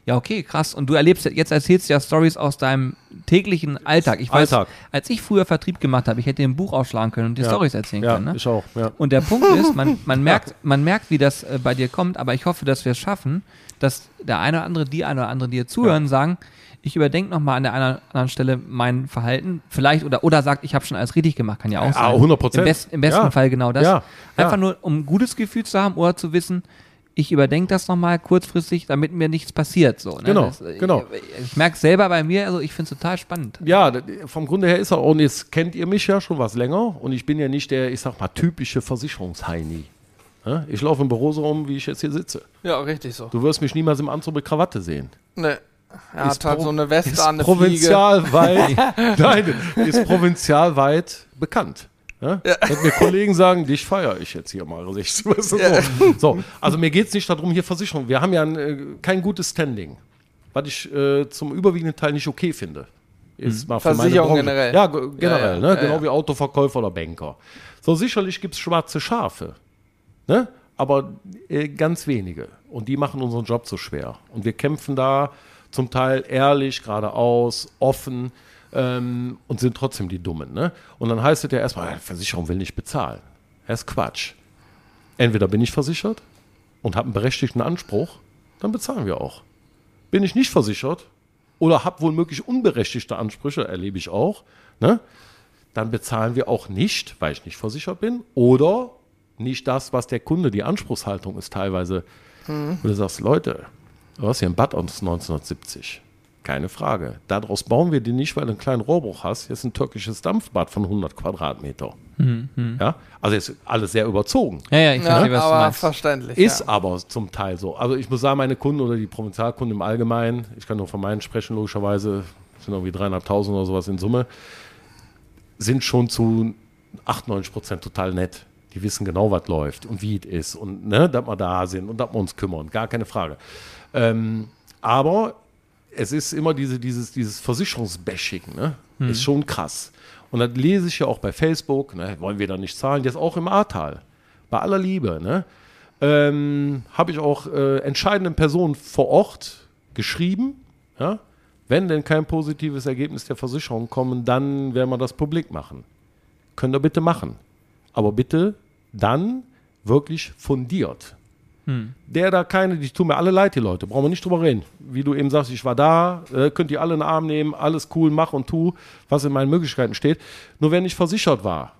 ja, okay, krass. Und du erlebst, jetzt erzählst du ja Stories aus deinem täglichen Alltag. Ich weiß, Alltag. als ich früher Vertrieb gemacht habe, ich hätte dir ein Buch aufschlagen können und die ja. Stories erzählen ja, können. Ne? Ich auch, ja. Und der Punkt ist, man, man, merkt, man merkt, wie das äh, bei dir kommt, aber ich hoffe, dass wir es schaffen, dass der eine oder andere, die eine oder andere, die hier zuhören, sagen, ich überdenke nochmal an der einen oder anderen Stelle mein Verhalten, vielleicht, oder, oder sagt, ich habe schon alles richtig gemacht, kann ja auch Ja, sein. 100%. Im, best, im besten Ja. Fall genau das. Ja, ja. Einfach nur, um ein gutes Gefühl zu haben oder zu wissen, ich überdenke das nochmal kurzfristig, damit mir nichts passiert. So, ne? Genau, das, äh, genau. Ich, ich merke selber bei mir, also ich finde es total spannend. Ja, vom Grunde her ist er, und jetzt kennt ihr mich ja schon was länger und ich bin ja nicht der, ich sag mal, typische Versicherungsheini. Ja, Ich laufe im Büro so rum, wie ich jetzt hier sitze. Ja, richtig so. Du wirst mich niemals im Anzug mit Krawatte sehen. Ne. Er Ist hat halt pro- so eine Weste Ist an, eine Fliege. provinzialweit, nein, ist provinzialweit bekannt. Ja? Wenn mir Kollegen sagen, dich feiere ich jetzt hier mal. Also, ich, weißt du, so. so, also mir geht es nicht darum, hier Versicherung. Wir haben ja ein, äh, kein gutes Standing, was ich äh, zum überwiegenden Teil nicht okay finde. Ist mal für meine Versicherung generell. Ja, ge- generell, Ja, ja. ne? Ja, genau ja. wie Autoverkäufer oder Banker. So, sicherlich gibt es schwarze Schafe. Ne? Aber äh, ganz wenige. Und die machen unseren Job so schwer. Und wir kämpfen da zum Teil ehrlich, geradeaus, offen ähm, und sind trotzdem die Dummen. Ne? Und dann heißt es ja erstmal, ja, Versicherung will nicht bezahlen. Das ist Quatsch. Entweder bin ich versichert und habe einen berechtigten Anspruch, dann bezahlen wir auch. Bin ich nicht versichert oder habe wohl möglich unberechtigte Ansprüche, erlebe ich auch, ne? dann bezahlen wir auch nicht, weil ich nicht versichert bin oder nicht das, was der Kunde, die Anspruchshaltung ist teilweise. Wo du sagst, Leute, du hast hier ein Bad aus 1970. Keine Frage. Daraus bauen wir die nicht, weil du einen kleinen Rohrbruch hast. Hier ist ein türkisches Dampfbad von 100 Quadratmeter. Ja? Also ist alles sehr überzogen. Ja, ja, ich Ja, verstehe, was du aber meinst. verständlich. Ist ja. aber zum Teil so. Also ich muss sagen, meine Kunden oder die Provinzialkunden im Allgemeinen, ich kann nur von meinen sprechen, logischerweise, sind irgendwie dreieinhalbtausend oder sowas in Summe, sind schon zu 98 Prozent total nett. Die wissen genau, was läuft und wie es ist und ne, dass wir da sind und dass wir uns kümmern. Gar keine Frage. Ähm, aber es ist immer diese, dieses, dieses Versicherungsbashing, ne? Ist schon krass. Und das lese ich ja auch bei Facebook, ne? wollen wir da nicht zahlen, jetzt auch im Ahrtal. Bei aller Liebe, ne? Ähm, habe ich auch äh, entscheidenden Personen vor Ort geschrieben, ja? Wenn denn kein positives Ergebnis der Versicherung kommen, dann werden wir das publik machen. Könnt ihr bitte machen. Aber bitte dann wirklich fundiert. Der da keine, die tun mir alle leid, die Leute, brauchen wir nicht drüber reden. Wie du eben sagst, ich war da, äh, könnt ihr alle in den Arm nehmen, alles cool, mach und tu, was in meinen Möglichkeiten steht. Nur wenn ich versichert war,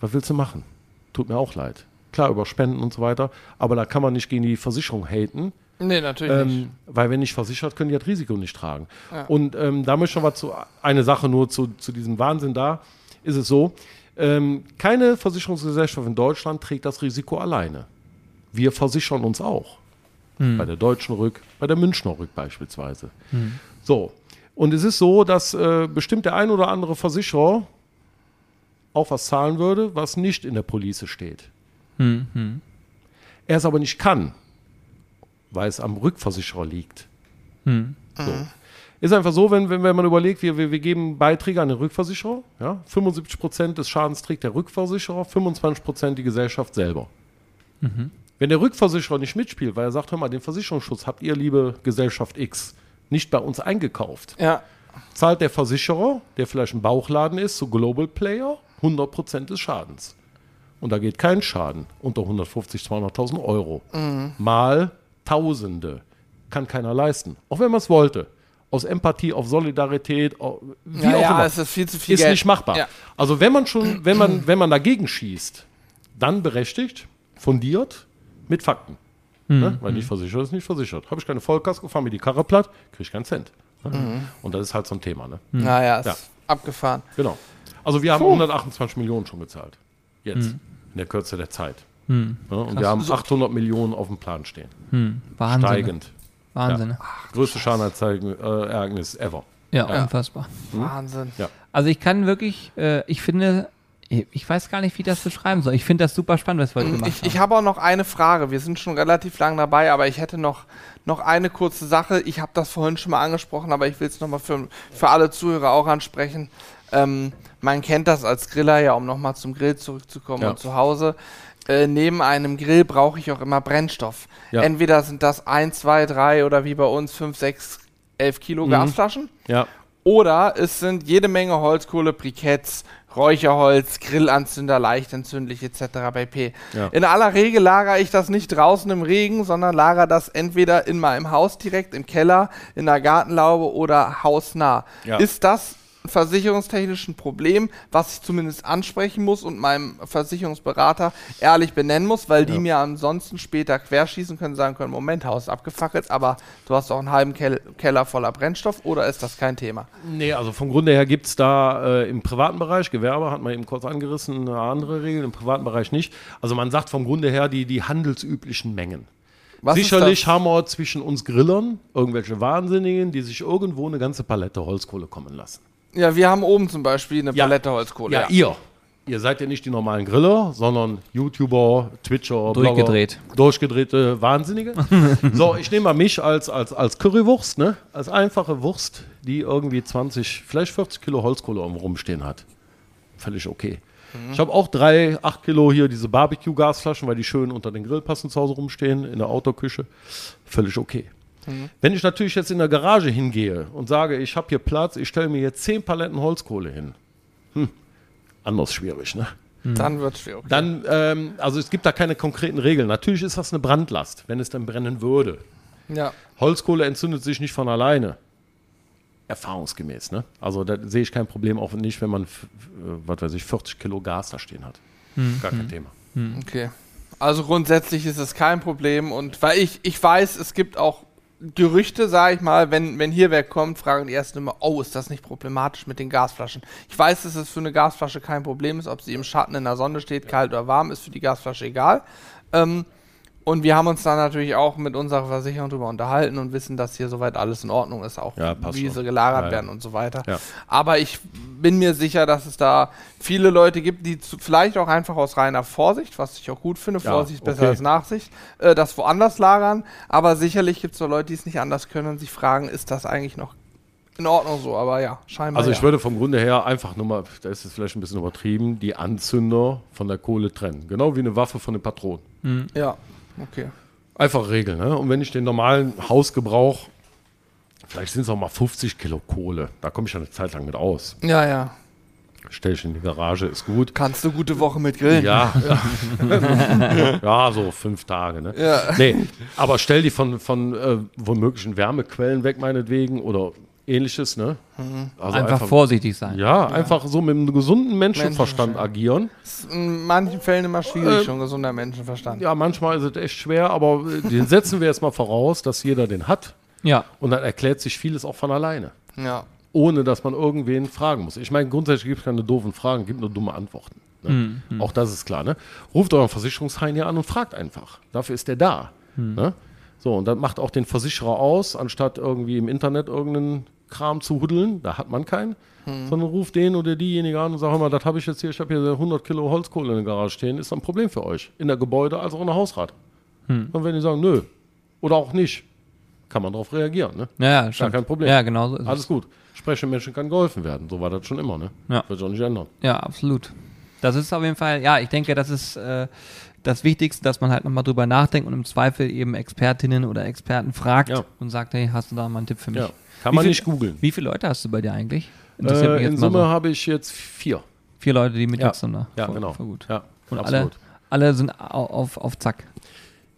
was willst du machen? Tut mir auch leid. Klar, über Spenden und so weiter, aber da kann man nicht gegen die Versicherung haten. Nee, natürlich nicht. Ähm, weil wenn nicht versichert, können die das Risiko nicht tragen. Und ähm, da möchte ich noch was zu, eine Sache nur zu, zu diesem Wahnsinn da, ist es so, ähm, keine Versicherungsgesellschaft in Deutschland trägt das Risiko alleine. Wir versichern uns auch. Bei der Deutschen Rück, bei der Münchner Rück beispielsweise. So. Und es ist so, dass äh, bestimmt der ein oder andere Versicherer auch was zahlen würde, was nicht in der Police steht. Er es aber nicht kann, weil es am Rückversicherer liegt. Hm. So. Ist einfach so, wenn, wenn, wenn man überlegt, wir, wir, wir geben Beiträge an den Rückversicherer. Ja? 75% des Schadens trägt der Rückversicherer, 25% die Gesellschaft selber. Wenn der Rückversicherer nicht mitspielt, weil er sagt, hör mal, den Versicherungsschutz habt ihr, liebe Gesellschaft X, nicht bei uns eingekauft, Ja. zahlt der Versicherer, der vielleicht ein Bauchladen ist, so Global Player, 100% des Schadens. Und da geht kein Schaden unter 150, 200.000 Euro. Mal Tausende. Kann keiner leisten. Auch wenn man es wollte. Aus Empathie, auf Solidarität, wie Ja, auch ja, immer. es ist viel zu viel ist Geld. nicht machbar. Ja. Also wenn man schon, wenn man, wenn man dagegen schießt, dann berechtigt, fundiert, mit Fakten. Ne? Weil nicht versichert ist nicht versichert. Habe ich keine Vollkasko, fahre mir die Karre platt, kriege ich keinen Cent. Ne? Und das ist halt so ein Thema. Ne? Naja, ist Ja. abgefahren. Genau. Also wir haben Puh. 128 Millionen schon gezahlt. Jetzt. In der Kürze der Zeit. Ja, und wir haben 800 Millionen auf dem Plan stehen. Hm. Wahnsinn. Steigend. Wahnsinn. Größte Schadenereignis ever. Ja, Ja. unfassbar. Wahnsinn. Also ich kann wirklich, äh, ich finde, ich weiß gar nicht, wie ich das beschreiben soll. Ich finde das super spannend, was wir heute gemacht Ich, ich habe auch noch eine Frage. Wir sind schon relativ lang dabei, aber ich hätte noch, noch eine kurze Sache. Ich habe das vorhin schon mal angesprochen, aber ich will es nochmal für, für alle Zuhörer auch ansprechen. Ähm, man kennt das als Griller ja, um nochmal zum Grill zurückzukommen Ja. und zu Hause. Äh, neben einem Grill brauche ich auch immer Brennstoff. Ja. Entweder sind das 1, 2, 3 oder wie bei uns 5, 6, 11 Kilo Mhm. Gasflaschen. Ja. Oder es sind jede Menge Holzkohle, Briketts, Räucherholz, Grillanzünder, leicht entzündlich etc. pp. Ja. In aller Regel lagere ich das nicht draußen im Regen, sondern lagere das entweder in meinem Haus direkt im Keller, in der Gartenlaube oder hausnah. Ja. Ist das versicherungstechnisch ein Problem, was ich zumindest ansprechen muss und meinem Versicherungsberater ehrlich benennen muss, weil die Ja. mir ansonsten später querschießen können, sagen können, Moment, Haus abgefackelt, aber du hast auch einen halben Kel Keller voller Brennstoff oder ist das kein Thema? Nee, also vom Grunde her gibt es da äh, im privaten Bereich, Gewerbe hat man eben kurz angerissen, eine andere Regel, im privaten Bereich nicht. Also man sagt vom Grunde her die, die handelsüblichen Mengen. Was Sicherlich haben wir zwischen uns Grillern irgendwelche Wahnsinnigen, die sich irgendwo eine ganze Palette Holzkohle kommen lassen. Ja, wir haben oben zum Beispiel eine Ja. Palette Holzkohle. Ja, ihr. Ihr seid ja nicht die normalen Griller, sondern YouTuber, Twitcher, Durchgedreht. Blogger, durchgedrehte Wahnsinnige. so, ich nehme mal mich als, als, als Currywurst, ne? als einfache Wurst, die irgendwie 20, vielleicht 40 Kilo Holzkohle rumstehen hat. Völlig okay. Ich habe auch drei, acht Kilo hier diese Barbecue-Gasflaschen, weil die schön unter den Grill passen zu Hause rumstehen, in der Autoküche. Völlig okay. Wenn ich natürlich jetzt in der Garage hingehe und sage, ich habe hier Platz, ich stelle mir jetzt zehn Paletten Holzkohle hin. Hm, anders schwierig, ne? Dann wird es schwierig. Dann, ähm, also es gibt da keine konkreten Regeln. Natürlich ist das eine Brandlast, wenn es dann brennen würde. Ja. Holzkohle entzündet sich nicht von alleine. Erfahrungsgemäß, ne? Also da sehe ich kein Problem, auch nicht, wenn man, äh, was weiß ich, 40 Kilo Gas da stehen hat. Gar kein Thema. Okay. Also grundsätzlich ist es kein Problem und weil ich, ich weiß, es gibt auch Gerüchte, sage ich mal, wenn, wenn hier wer kommt, fragen die ersten immer, oh, ist das nicht problematisch mit den Gasflaschen? Ich weiß, dass es für eine Gasflasche kein Problem ist, ob sie im Schatten in der Sonne steht, kalt oder warm, ist für die Gasflasche egal. Ähm, und wir haben uns dann natürlich auch mit unserer Versicherung darüber unterhalten und wissen, dass hier soweit alles in Ordnung ist, auch Ja, wie sie gelagert Ja, ja. werden und so weiter. Ja. Aber ich bin mir sicher, dass es da viele Leute gibt, die zu, vielleicht auch einfach aus reiner Vorsicht, was ich auch gut finde, Ja, Vorsicht ist besser okay. als Nachsicht, äh, das woanders lagern. Aber sicherlich gibt es so Leute, die es nicht anders können und sich fragen, ist das eigentlich noch in Ordnung so? Aber ja, scheinbar. Also ich ja. würde vom Grunde her einfach nur mal, da ist es vielleicht ein bisschen übertrieben, die Anzünder von der Kohle trennen. Genau wie eine Waffe von den Patronen. Ja, okay. Einfach Regeln, ne? Und wenn ich den normalen Hausgebrauch, vielleicht sind es auch mal 50 Kilo Kohle, da komme ich ja eine Zeit lang mit aus. Ja, ja. Stelle ich in die Garage, ist gut. Kannst du gute Woche mit grillen? Ja, ja. ja, so fünf Tage. Ne? Ja. Nee, aber stell die von, von äh, womöglichen Wärmequellen weg, meinetwegen, oder ähnliches. Ne? Also Einfach, vorsichtig sein. Ja, einfach so mit einem gesunden Menschenverstand Menschenverstand. agieren. Ist in manchen Fällen immer schwierig, Äh, schon gesunder Menschenverstand. Ja, manchmal ist es echt schwer, aber äh, den setzen wir jetzt mal voraus, dass jeder den hat. Ja. Und dann erklärt sich vieles auch von alleine. Ja. Ohne dass man irgendwen fragen muss. Ich meine, grundsätzlich gibt es keine doofen Fragen, gibt nur dumme Antworten. Ne? Auch das ist klar. Ne? Ruft euren Versicherungshain hier an und fragt einfach. Dafür ist der da. Ne? So, und das macht auch den Versicherer aus, anstatt irgendwie im Internet irgendeinen Kram zu huddeln. Da hat man keinen. Sondern ruft den oder diejenige an und sagt, hör mal, das habe ich jetzt hier, ich habe hier 100 Kilo Holzkohle in der Garage stehen, ist ein Problem für euch. In der Gebäude als auch in der Hausrat. Und wenn die sagen, nö, oder auch nicht, kann man darauf reagieren. Ne? Ja, ja, kein Problem. Ja, genau so ist Alles es. gut. Sprechenden Menschen kann geholfen werden. So war das schon immer. Ne? Ja. Wird sich auch nicht ändern. Ja, absolut. Das ist auf jeden Fall, ja, ich denke, das ist äh, das Wichtigste, dass man halt nochmal drüber nachdenkt und im Zweifel eben Expertinnen oder Experten fragt Ja. und sagt, hey, hast du da mal einen Tipp für mich? Ja. Kann Wie man viel- nicht googeln. Wie viele Leute hast du bei dir eigentlich? Äh, in Summe so. habe ich jetzt vier. Vier Leute, die mit Ja. sind. Ja, Voll- genau. Voll gut. Ja, Und alle, absolut. alle sind au- auf, auf Zack.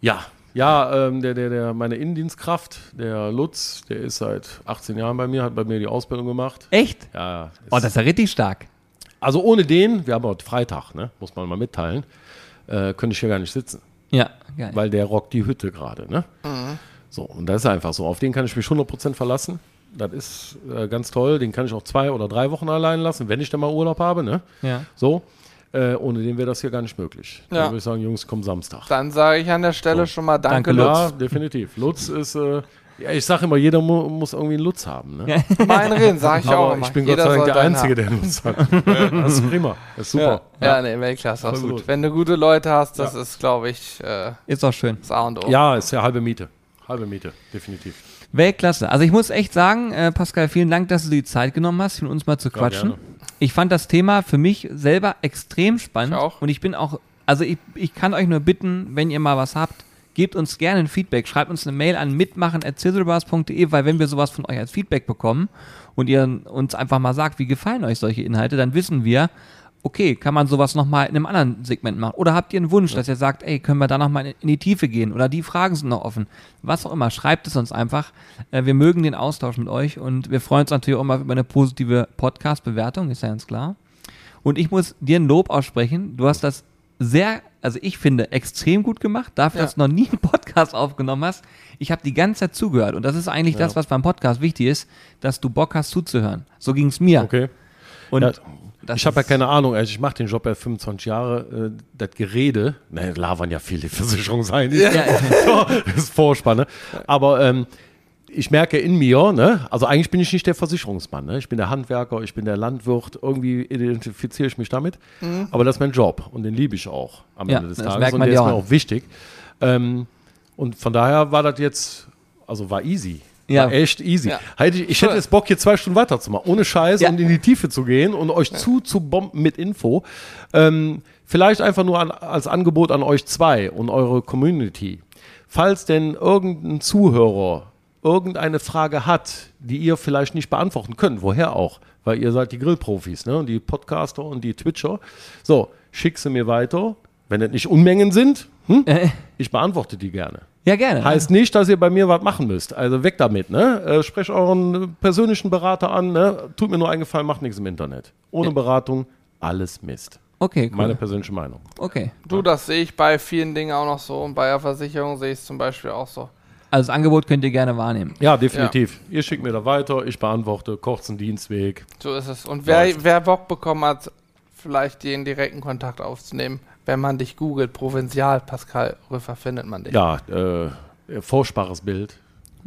Ja, ja, ähm, der, der, der, meine Innendienstkraft, der Lutz, der ist seit 18 Jahren bei mir, hat bei mir die Ausbildung gemacht. Echt? Ja, Oh, das ist ja richtig stark. also ohne den, wir haben heute Freitag, ne, muss man mal mitteilen, äh, könnte ich hier gar nicht sitzen, Ja, geil. weil der rockt die Hütte gerade. Ne? So, und das ist einfach so. Auf den kann ich mich 100% verlassen. Das ist äh, ganz toll. Den kann ich auch zwei oder drei Wochen allein lassen, wenn ich dann mal Urlaub habe. Ne? ja. So, äh, ohne den wäre das hier gar nicht möglich. Ja. Dann würde ich sagen, Jungs, komm Samstag. Dann sage ich an der Stelle So. schon mal Danke, Danke, Lutz. Ja, definitiv. Lutz ist, äh, ja, ich sage immer, jeder mu muss irgendwie einen Lutz haben. Ne? Mein Reden, sage ich auch immer. ich bin Gott sei Dank der Einzige, haben. der einen Lutz hat. das ist prima. Das ist super. Ja, ja nee, Weltklasse, Absolut. absolut. Wenn du gute Leute hast, das Ja. ist, glaube ich, äh, Ist auch schön. das A und O. Ja, ist ja halbe Miete. Halbe Miete, definitiv. Weltklasse. Also ich muss echt sagen, äh, Pascal, vielen Dank, dass du dir die Zeit genommen hast, mit uns mal zu quatschen. gerne. ich fand das Thema für mich selber extrem spannend. Ich auch. Und ich bin auch, also ich, ich kann euch nur bitten, wenn ihr mal was habt, gebt uns gerne ein Feedback. Schreibt uns eine Mail an mitmachen.zizzlebars.de, weil wenn wir sowas von euch als Feedback bekommen und ihr uns einfach mal sagt, wie gefallen euch solche Inhalte, dann wissen wir, okay, kann man sowas nochmal in einem anderen Segment machen? Oder habt ihr einen Wunsch, dass ihr sagt, ey, können wir da nochmal in die Tiefe gehen? Oder die Fragen sind noch offen. Was auch immer, schreibt es uns einfach. Äh, wir mögen den Austausch mit euch und wir freuen uns natürlich auch immer über eine positive Podcast-Bewertung, ist ja ganz klar. Und ich muss dir ein Lob aussprechen. Du hast das sehr, also ich finde, extrem gut gemacht. Dafür, Ja. dass du noch nie einen Podcast aufgenommen hast. Ich habe die ganze Zeit zugehört. Und das ist eigentlich das, was beim Podcast wichtig ist, dass du Bock hast zuzuhören. So ging es mir. Okay. Und Ja, das ich habe ja keine Ahnung, also ich mache den Job ja 25 Jahre, äh, das Gerede, ne, labern ja viele Versicherungen sein, so, das ist Vorspann, ne? aber ähm, ich merke in mir, ne, also eigentlich bin ich nicht der Versicherungsmann, ne? ich bin der Handwerker, ich bin der Landwirt, irgendwie identifiziere ich mich damit, aber das ist mein Job und den liebe ich auch am Ja, Ende des Tages und der ist mir auch wichtig ähm, und von daher war das jetzt, also war easy. Ja. War echt easy. Ja. Ich, ich hätte jetzt Bock, hier zwei Stunden weiterzumachen, ohne Scheiß Ja. und in die Tiefe zu gehen und euch zuzubomben mit Info. Ähm, vielleicht einfach nur an, als Angebot an euch zwei und eure Community. Falls denn irgendein Zuhörer irgendeine Frage hat, die ihr vielleicht nicht beantworten könnt, woher auch, weil ihr seid die Grillprofis, ne? Und die Podcaster und die Twitcher. So, schick sie mir weiter. Wenn das nicht Unmengen sind, hm? Äh, ich beantworte die gerne. ja, gerne. Heißt nicht, dass ihr bei mir was machen müsst. Also weg damit, ne? Äh, sprecht euren äh, persönlichen Berater an, ne? Tut mir nur eingefallen, macht nichts im Internet. Ohne Ja. Beratung, alles Mist. okay, cool. Meine persönliche Meinung. okay. Du, das sehe ich bei vielen Dingen auch noch so. Und bei der Versicherung sehe ich es zum Beispiel auch so. Also das Angebot könnt ihr gerne wahrnehmen. Ja, definitiv. Ihr schickt mir da weiter, ich beantworte, kurzen Dienstweg. So ist es. Und wer, Läuft. wer Bock bekommen hat, vielleicht den direkten Kontakt aufzunehmen, wenn man dich googelt, Provinzial Pascal Rüffer, findet man dich. Ja, äh, furchtbares Bild.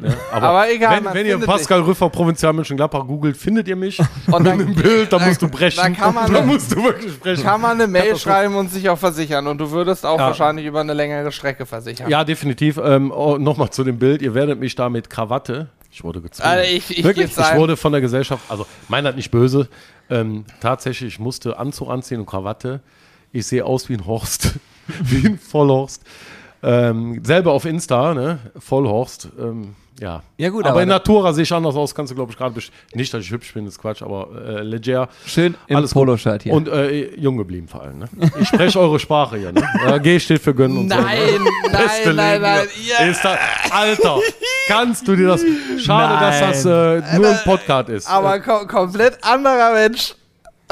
Ne? Aber egal, wenn, wenn ihr Pascal Rüffer Provinzial Mönchengladbach googelt, findet ihr mich. Und mit dann- einem Bild, da musst du brechen. da kann man- da musst du wirklich brechen. Kann man eine Mail schreiben und sich auch versichern. Und du würdest auch Ja. wahrscheinlich über eine längere Strecke versichern. Ja, definitiv. Ähm, oh, Nochmal zu dem Bild. Ihr werdet mich da mit Krawatte. Ich wurde gezwungen. Also ich- ich Wirklich? Ich wurde von der Gesellschaft, also meiner hat nicht böse. Ähm, tatsächlich, ich musste Anzug anziehen und Krawatte. Ich sehe aus wie ein Horst. wie ein Vollhorst. Ähm, selber auf Insta, ne? Vollhorst. Ähm, ja. Ja, gut, aber, aber in Natura sehe ich anders aus, kannst du, glaube ich, gerade Nicht, dass ich hübsch bin, ist Quatsch, aber äh, leger. Schön im. Poloshirt hier. Und äh, jung geblieben vor allem. Ne? Ich spreche eure Sprache hier. Ne? Äh, G steht für gönnen und so. Nein, Ne? nein, nein, nein. Ist das, Alter, kannst du dir das. Schade, dass das äh, nur ein Podcast ist. Aber kom komplett anderer Mensch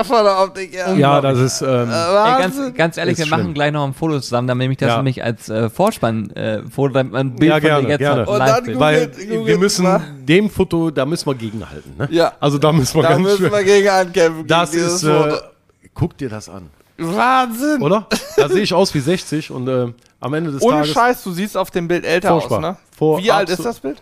von der Optik her. ja, das ist. Ähm, Äh, Ey, ganz, ganz ehrlich, Ist wir machen schlimm. gleich noch ein Foto zusammen, dann nehme ich das Ja. nämlich als äh, Vorspann-Foto, damit man ein Bild Ja, von gerne, dir jetzt gerne. Und dann sehen. weil googelt- googelt wir müssen mal. dem Foto, da müssen wir gegenhalten. Ne? Ja. Also da müssen wir Da ganz müssen schön. wir gegen ankämpfen. Das gegen ist. Äh, guck dir das an. Wahnsinn. Oder? Da sehe ich aus wie 60 und äh, am Ende des Ohne Tages. Scheiß, du siehst auf dem Bild älter Furchtbar. aus, ne? Vor Wie alt ist das Bild?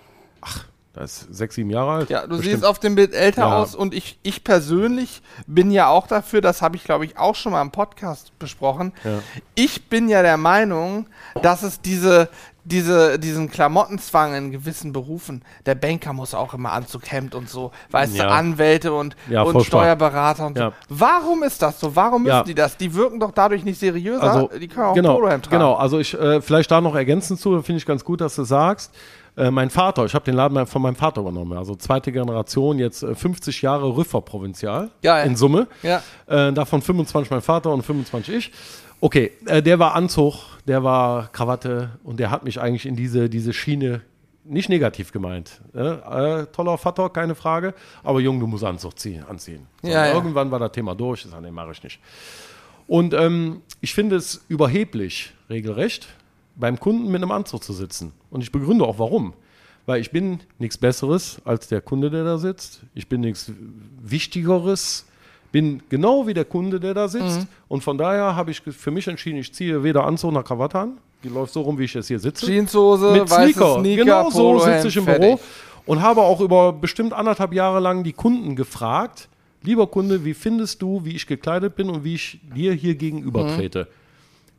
Das ist sechs, sieben Jahre alt. Ja, du Bestimmt. siehst auf dem Bild älter Ja. aus und ich, ich persönlich bin ja auch dafür, das habe ich glaube ich auch schon mal im Podcast besprochen. Ja. Ich bin ja der Meinung, dass es diese, diese, diesen Klamottenzwang in gewissen Berufen. Der Banker muss auch immer Anzug, Hemd und so. Weißt Ja. du, Anwälte und, und. Steuerberater und so. Warum ist das so? Warum müssen die das? Die wirken doch dadurch nicht seriöser. Also, die können auch genau, ein Polohemd tragen. genau, also ich äh, vielleicht da noch ergänzend zu, finde ich ganz gut, dass du sagst. Äh, mein Vater, ich habe den Laden von meinem Vater übernommen, also zweite Generation, jetzt äh, 50 Jahre Rüffer-Provinzial Geil. in Summe. Ja. Äh, davon 25 mein Vater und 25 ich. Okay, äh, der war Anzug, der war Krawatte und der hat mich eigentlich in diese, diese Schiene nicht negativ gemeint. Äh, äh, toller Vater, keine Frage, aber Jung, du musst Anzug ziehen, anziehen. So, Ja, ja. Irgendwann war das Thema durch, sage, nee, mache ich nicht. Und ähm, ich finde es überheblich, regelrecht, beim Kunden mit einem Anzug zu sitzen. Und ich begründe auch warum. Weil ich bin nichts Besseres als der Kunde, der da sitzt. Ich bin nichts Wichtigeres. Bin genau wie der Kunde, der da sitzt. Mhm. Und von daher habe ich für mich entschieden, ich ziehe weder Anzug noch Krawatte an. Die läuft so rum, wie ich jetzt hier sitze Jeanshose, mit Sneaker. Sneaker, genau so sitze ich im fertig. Büro und habe auch über bestimmt anderthalb Jahre lang die Kunden gefragt, lieber Kunde, wie findest du, wie ich gekleidet bin und wie ich dir hier gegenüber Mhm.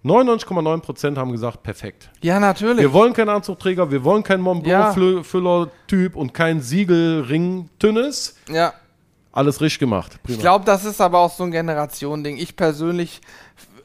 Trete? 99,9 Prozent haben gesagt, perfekt. Ja, natürlich. Wir wollen keinen Anzugträger, wir wollen keinen Ja. Montblanc-Füller-Typ und kein Siegelring-Tünnes. ja. Alles richtig gemacht. Ich glaube, das ist aber auch so ein Generationending. Ich persönlich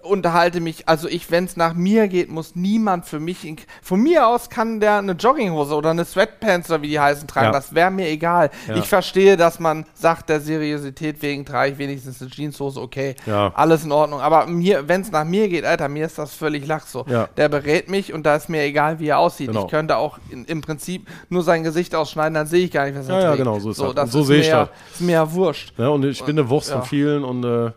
unterhalte mich, also ich, wenn es nach mir geht, muss niemand für mich, in, von mir aus kann der eine Jogginghose oder eine Sweatpants oder wie die heißen tragen, Ja. das wäre mir egal. Ja. Ich verstehe, dass man sagt, der Seriosität wegen trage ich wenigstens eine Jeanshose, okay, Ja. alles in Ordnung. Aber mir, wenn es nach mir geht, Alter, mir ist das völlig lach so. Ja. Der berät mich und da ist mir egal, wie er aussieht. Genau. Ich könnte auch in, im Prinzip nur sein Gesicht ausschneiden, dann sehe ich gar nicht, was er Ja, ja, trägt. genau, so ist das. das so sehe ich das. Ist mir ja wurscht. Ja, und ich bin eine Wurst Ja. von vielen und äh,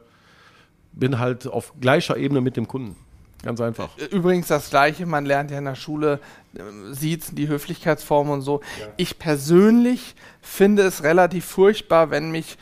bin halt auf gleicher Ebene mit dem Kunden. Ganz einfach. Übrigens das Gleiche, man lernt ja in der Schule, äh, sieht die Höflichkeitsformen und so. Ich persönlich finde es relativ furchtbar, wenn mich,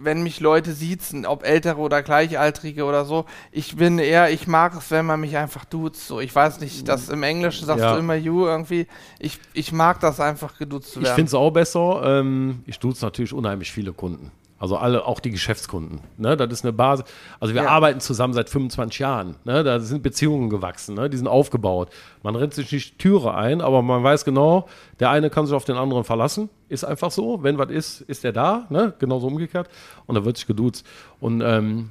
wenn mich Leute siezen, ob ältere oder gleichaltrige oder so. Ich bin eher, ich mag es, wenn man mich einfach duzt. So, ich weiß nicht, das im Englischen sagst Ja. du immer you irgendwie. Ich, ich mag das einfach geduzt zu Ich werden. finde es auch besser. Ähm, ich es natürlich unheimlich viele Kunden. Also alle, auch die Geschäftskunden. Ne? Das ist eine Basis. Also wir Ja. arbeiten zusammen seit 25 Jahren. Ne? Da sind Beziehungen gewachsen, ne? die sind aufgebaut. Man rennt sich nicht Türe ein, aber man weiß genau, der eine kann sich auf den anderen verlassen. Ist einfach so. Wenn was ist, ist er da. Ne? Genauso umgekehrt. Und da wird sich geduzt. Und ähm,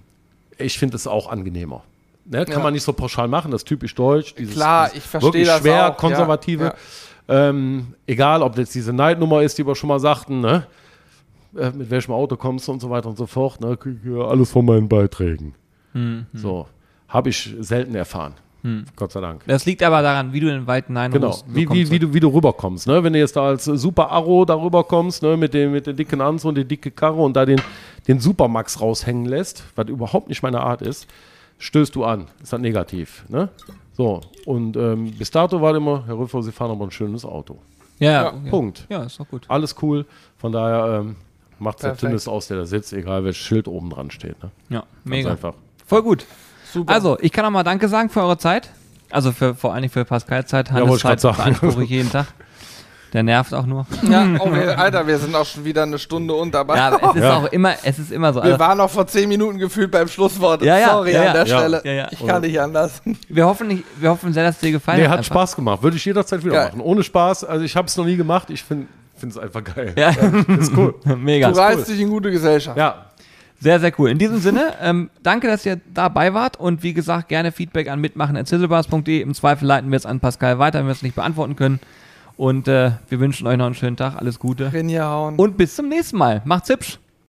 ich finde es auch angenehmer. Ne? Kann Ja. man nicht so pauschal machen, das ist typisch deutsch. Dieses, Klar, ich verstehe wirklich das schwer auch, konservative. Ja. Ähm, egal, ob das diese Neidnummer ist, die wir schon mal sagten, ne? Äh, mit welchem Auto kommst du und so weiter und so fort. Ne? Krieg ich ja alles von meinen Beiträgen. So, habe ich selten erfahren. Gott sei Dank. Das liegt aber daran, wie du in den Wald hinein Genau, wie, wie, wie, du, wie du rüberkommst. Ne? Wenn du jetzt da als Super Arrow da rüberkommst, ne? mit, dem, mit der dicken Anzug und der dicke Karre und da den, den Supermax raushängen lässt, was überhaupt nicht meine Art ist, stößt du an. Ist dann negativ. Ne? So, und ähm, bis dato war immer, Herr Rüffer, Sie fahren aber ein schönes Auto. Ja, Ja, ja. Punkt. Ja, ist doch gut. Alles cool. Von daher ähm, macht es Perfekt. Tinnis aus, der da sitzt, egal welches Schild oben dran steht. Ne? Ja, Ganz mega. einfach. Voll gut. Super. Also, ich kann auch mal Danke sagen für eure Zeit. Also für, vor allen Dingen für Pascal Zeit. Hannes ich grad Zeit sagen. beanspruche ich jeden Tag. Der nervt auch nur. ja, oh, wir, Alter, wir sind auch schon wieder eine Stunde unter. Aber Ja, aber es ist Ja. auch immer, es ist immer so. Wir Also, waren noch vor zehn Minuten gefühlt beim Schlusswort. Ja, ja, Sorry ja, an ja. der Ja. Stelle. Ja, ja. Ich kann nicht anders. wir hoffen nicht, wir hoffen sehr, dass es dir gefallen Nee, hat. hat einfach. Spaß gemacht. Würde ich jederzeit wieder machen. Ohne Spaß. Also ich habe es noch nie gemacht. Ich finde es einfach geil. Ja, Ist cool. mega. Du reißt dich in gute Gesellschaft. Ja, Sehr, sehr cool. In diesem Sinne, ähm, danke, dass ihr dabei wart und wie gesagt, gerne Feedback an mitmachen.zizzlebars.de. Im Zweifel leiten wir es an Pascal weiter, wenn wir es nicht beantworten können. Und äh, wir wünschen euch noch einen schönen Tag, alles Gute Rinja hauen. und bis zum nächsten Mal. Macht's hübsch.